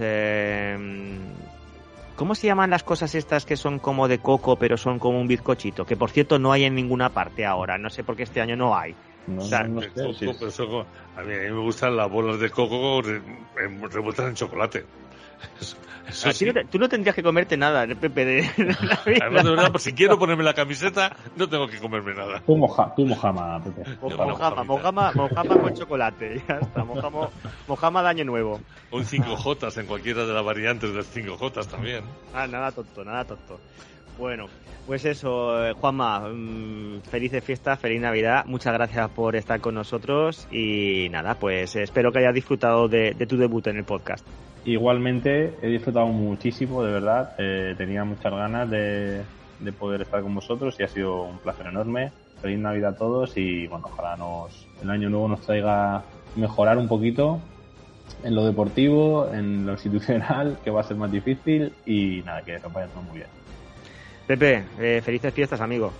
¿Cómo se llaman las cosas estas que son como de coco pero son como un bizcochito? Que por cierto no hay en ninguna parte ahora, no sé por qué este año no hay. No, O sea, no De sé, coco, sí. pero eso co- a, mí, a mí me gustan las bolas de coco re- en- revueltas en chocolate. Eso, eso A ti sí. no te- tú no tendrías que comerte nada, Pepe, de Navidad. Además, de verdad, pues si quiero ponerme la camiseta, no tengo que comerme nada. Tú, moja, tú mojama, Pepe. Yo, Mojama, mojama, mojama con chocolate, ya está, mojama, mojama de año nuevo. Un 5J en cualquiera de las variantes del 5J también. Ah, nada tonto, nada tonto. Bueno, pues eso, eh, Juanma, mm, felices fiestas, feliz Navidad, muchas gracias por estar con nosotros y nada, pues espero que hayas disfrutado de, de tu debut en el podcast. Igualmente, he disfrutado muchísimo, de verdad. Eh, tenía muchas ganas de, de poder estar con vosotros y ha sido un placer enorme. Feliz Navidad a todos y bueno, ojalá nos, el año nuevo nos traiga mejorar un poquito en lo deportivo, en lo institucional, que va a ser más difícil y nada, que nos vaya todo muy bien. Pepe, eh, felices fiestas, amigo.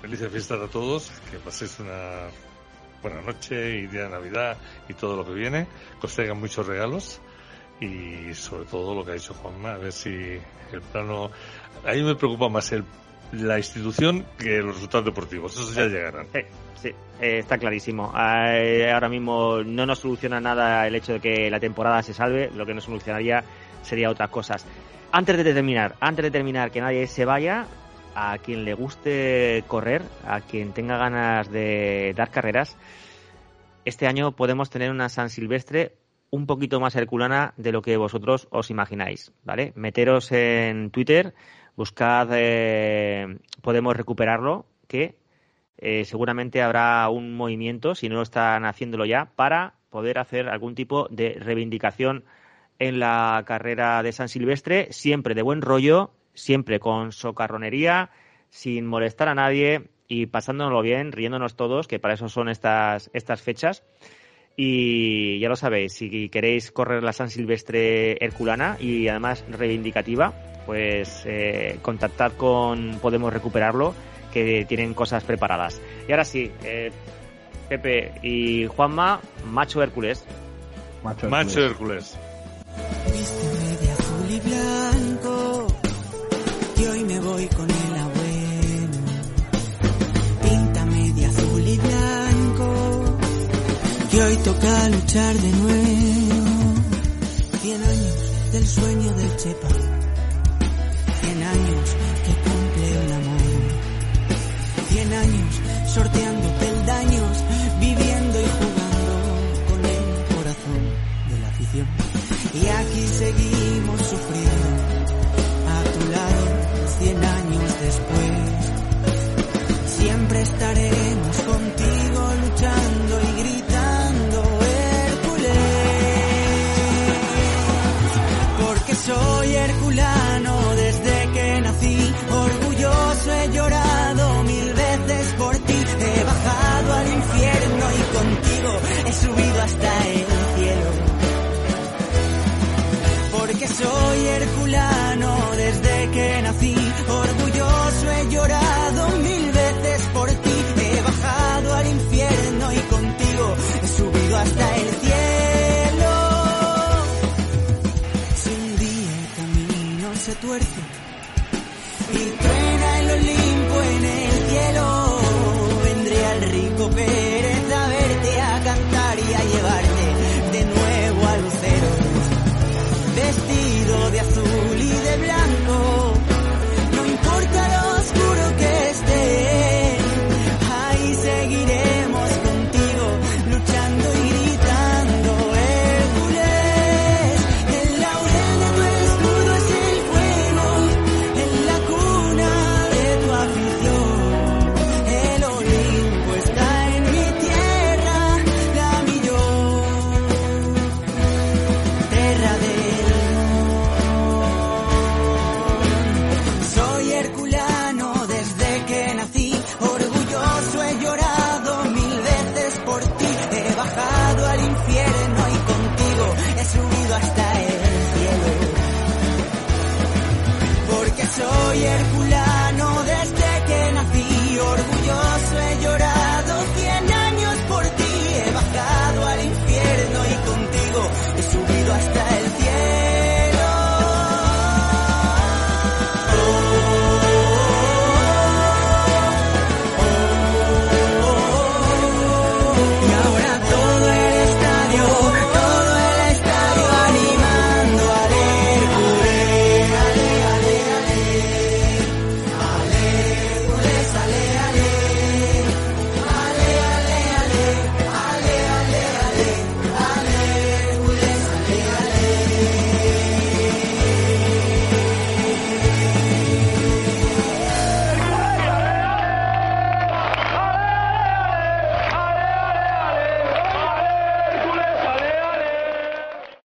Felices fiestas a todos, que paséis una buena noche y día de Navidad y todo lo que viene, que os traigan muchos regalos y sobre todo lo que ha dicho Juanma, a ver si el plano... A mí me preocupa más el, la institución que los resultados deportivos, esos ya llegarán. Sí, sí, eh, está clarísimo. Eh, ahora mismo no nos soluciona nada el hecho de que la temporada se salve, lo que nos solucionaría sería otras cosas. Antes de terminar, antes de terminar, que nadie se vaya, a quien le guste correr, a quien tenga ganas de dar carreras, este año podemos tener una San Silvestre un poquito más herculana de lo que vosotros os imagináis, ¿vale? Meteros en Twitter, buscad eh, Podemos Recuperarlo, que eh, seguramente habrá un movimiento, si no lo están haciéndolo ya, para poder hacer algún tipo de reivindicación en la carrera de San Silvestre, siempre de buen rollo, siempre con socarronería, sin molestar a nadie y pasándonoslo bien, riéndonos todos, que para eso son estas, estas fechas. Y ya lo sabéis, si queréis correr la San Silvestre Herculana y además reivindicativa, pues eh, contactad con Podemos Recuperarlo, que tienen cosas preparadas. Y ahora sí, eh, Pepe y Juanma, Macho Hércules. Macho, Macho Hércules. De azul y blanco, hoy me voy con hoy toca luchar de nuevo. Cien años del sueño del Chepa, cien años que cumple el amor. Cien años sorteando peldaños, viviendo y jugando con el corazón de la afición. Y aquí seguimos tuerce y truena el olivo.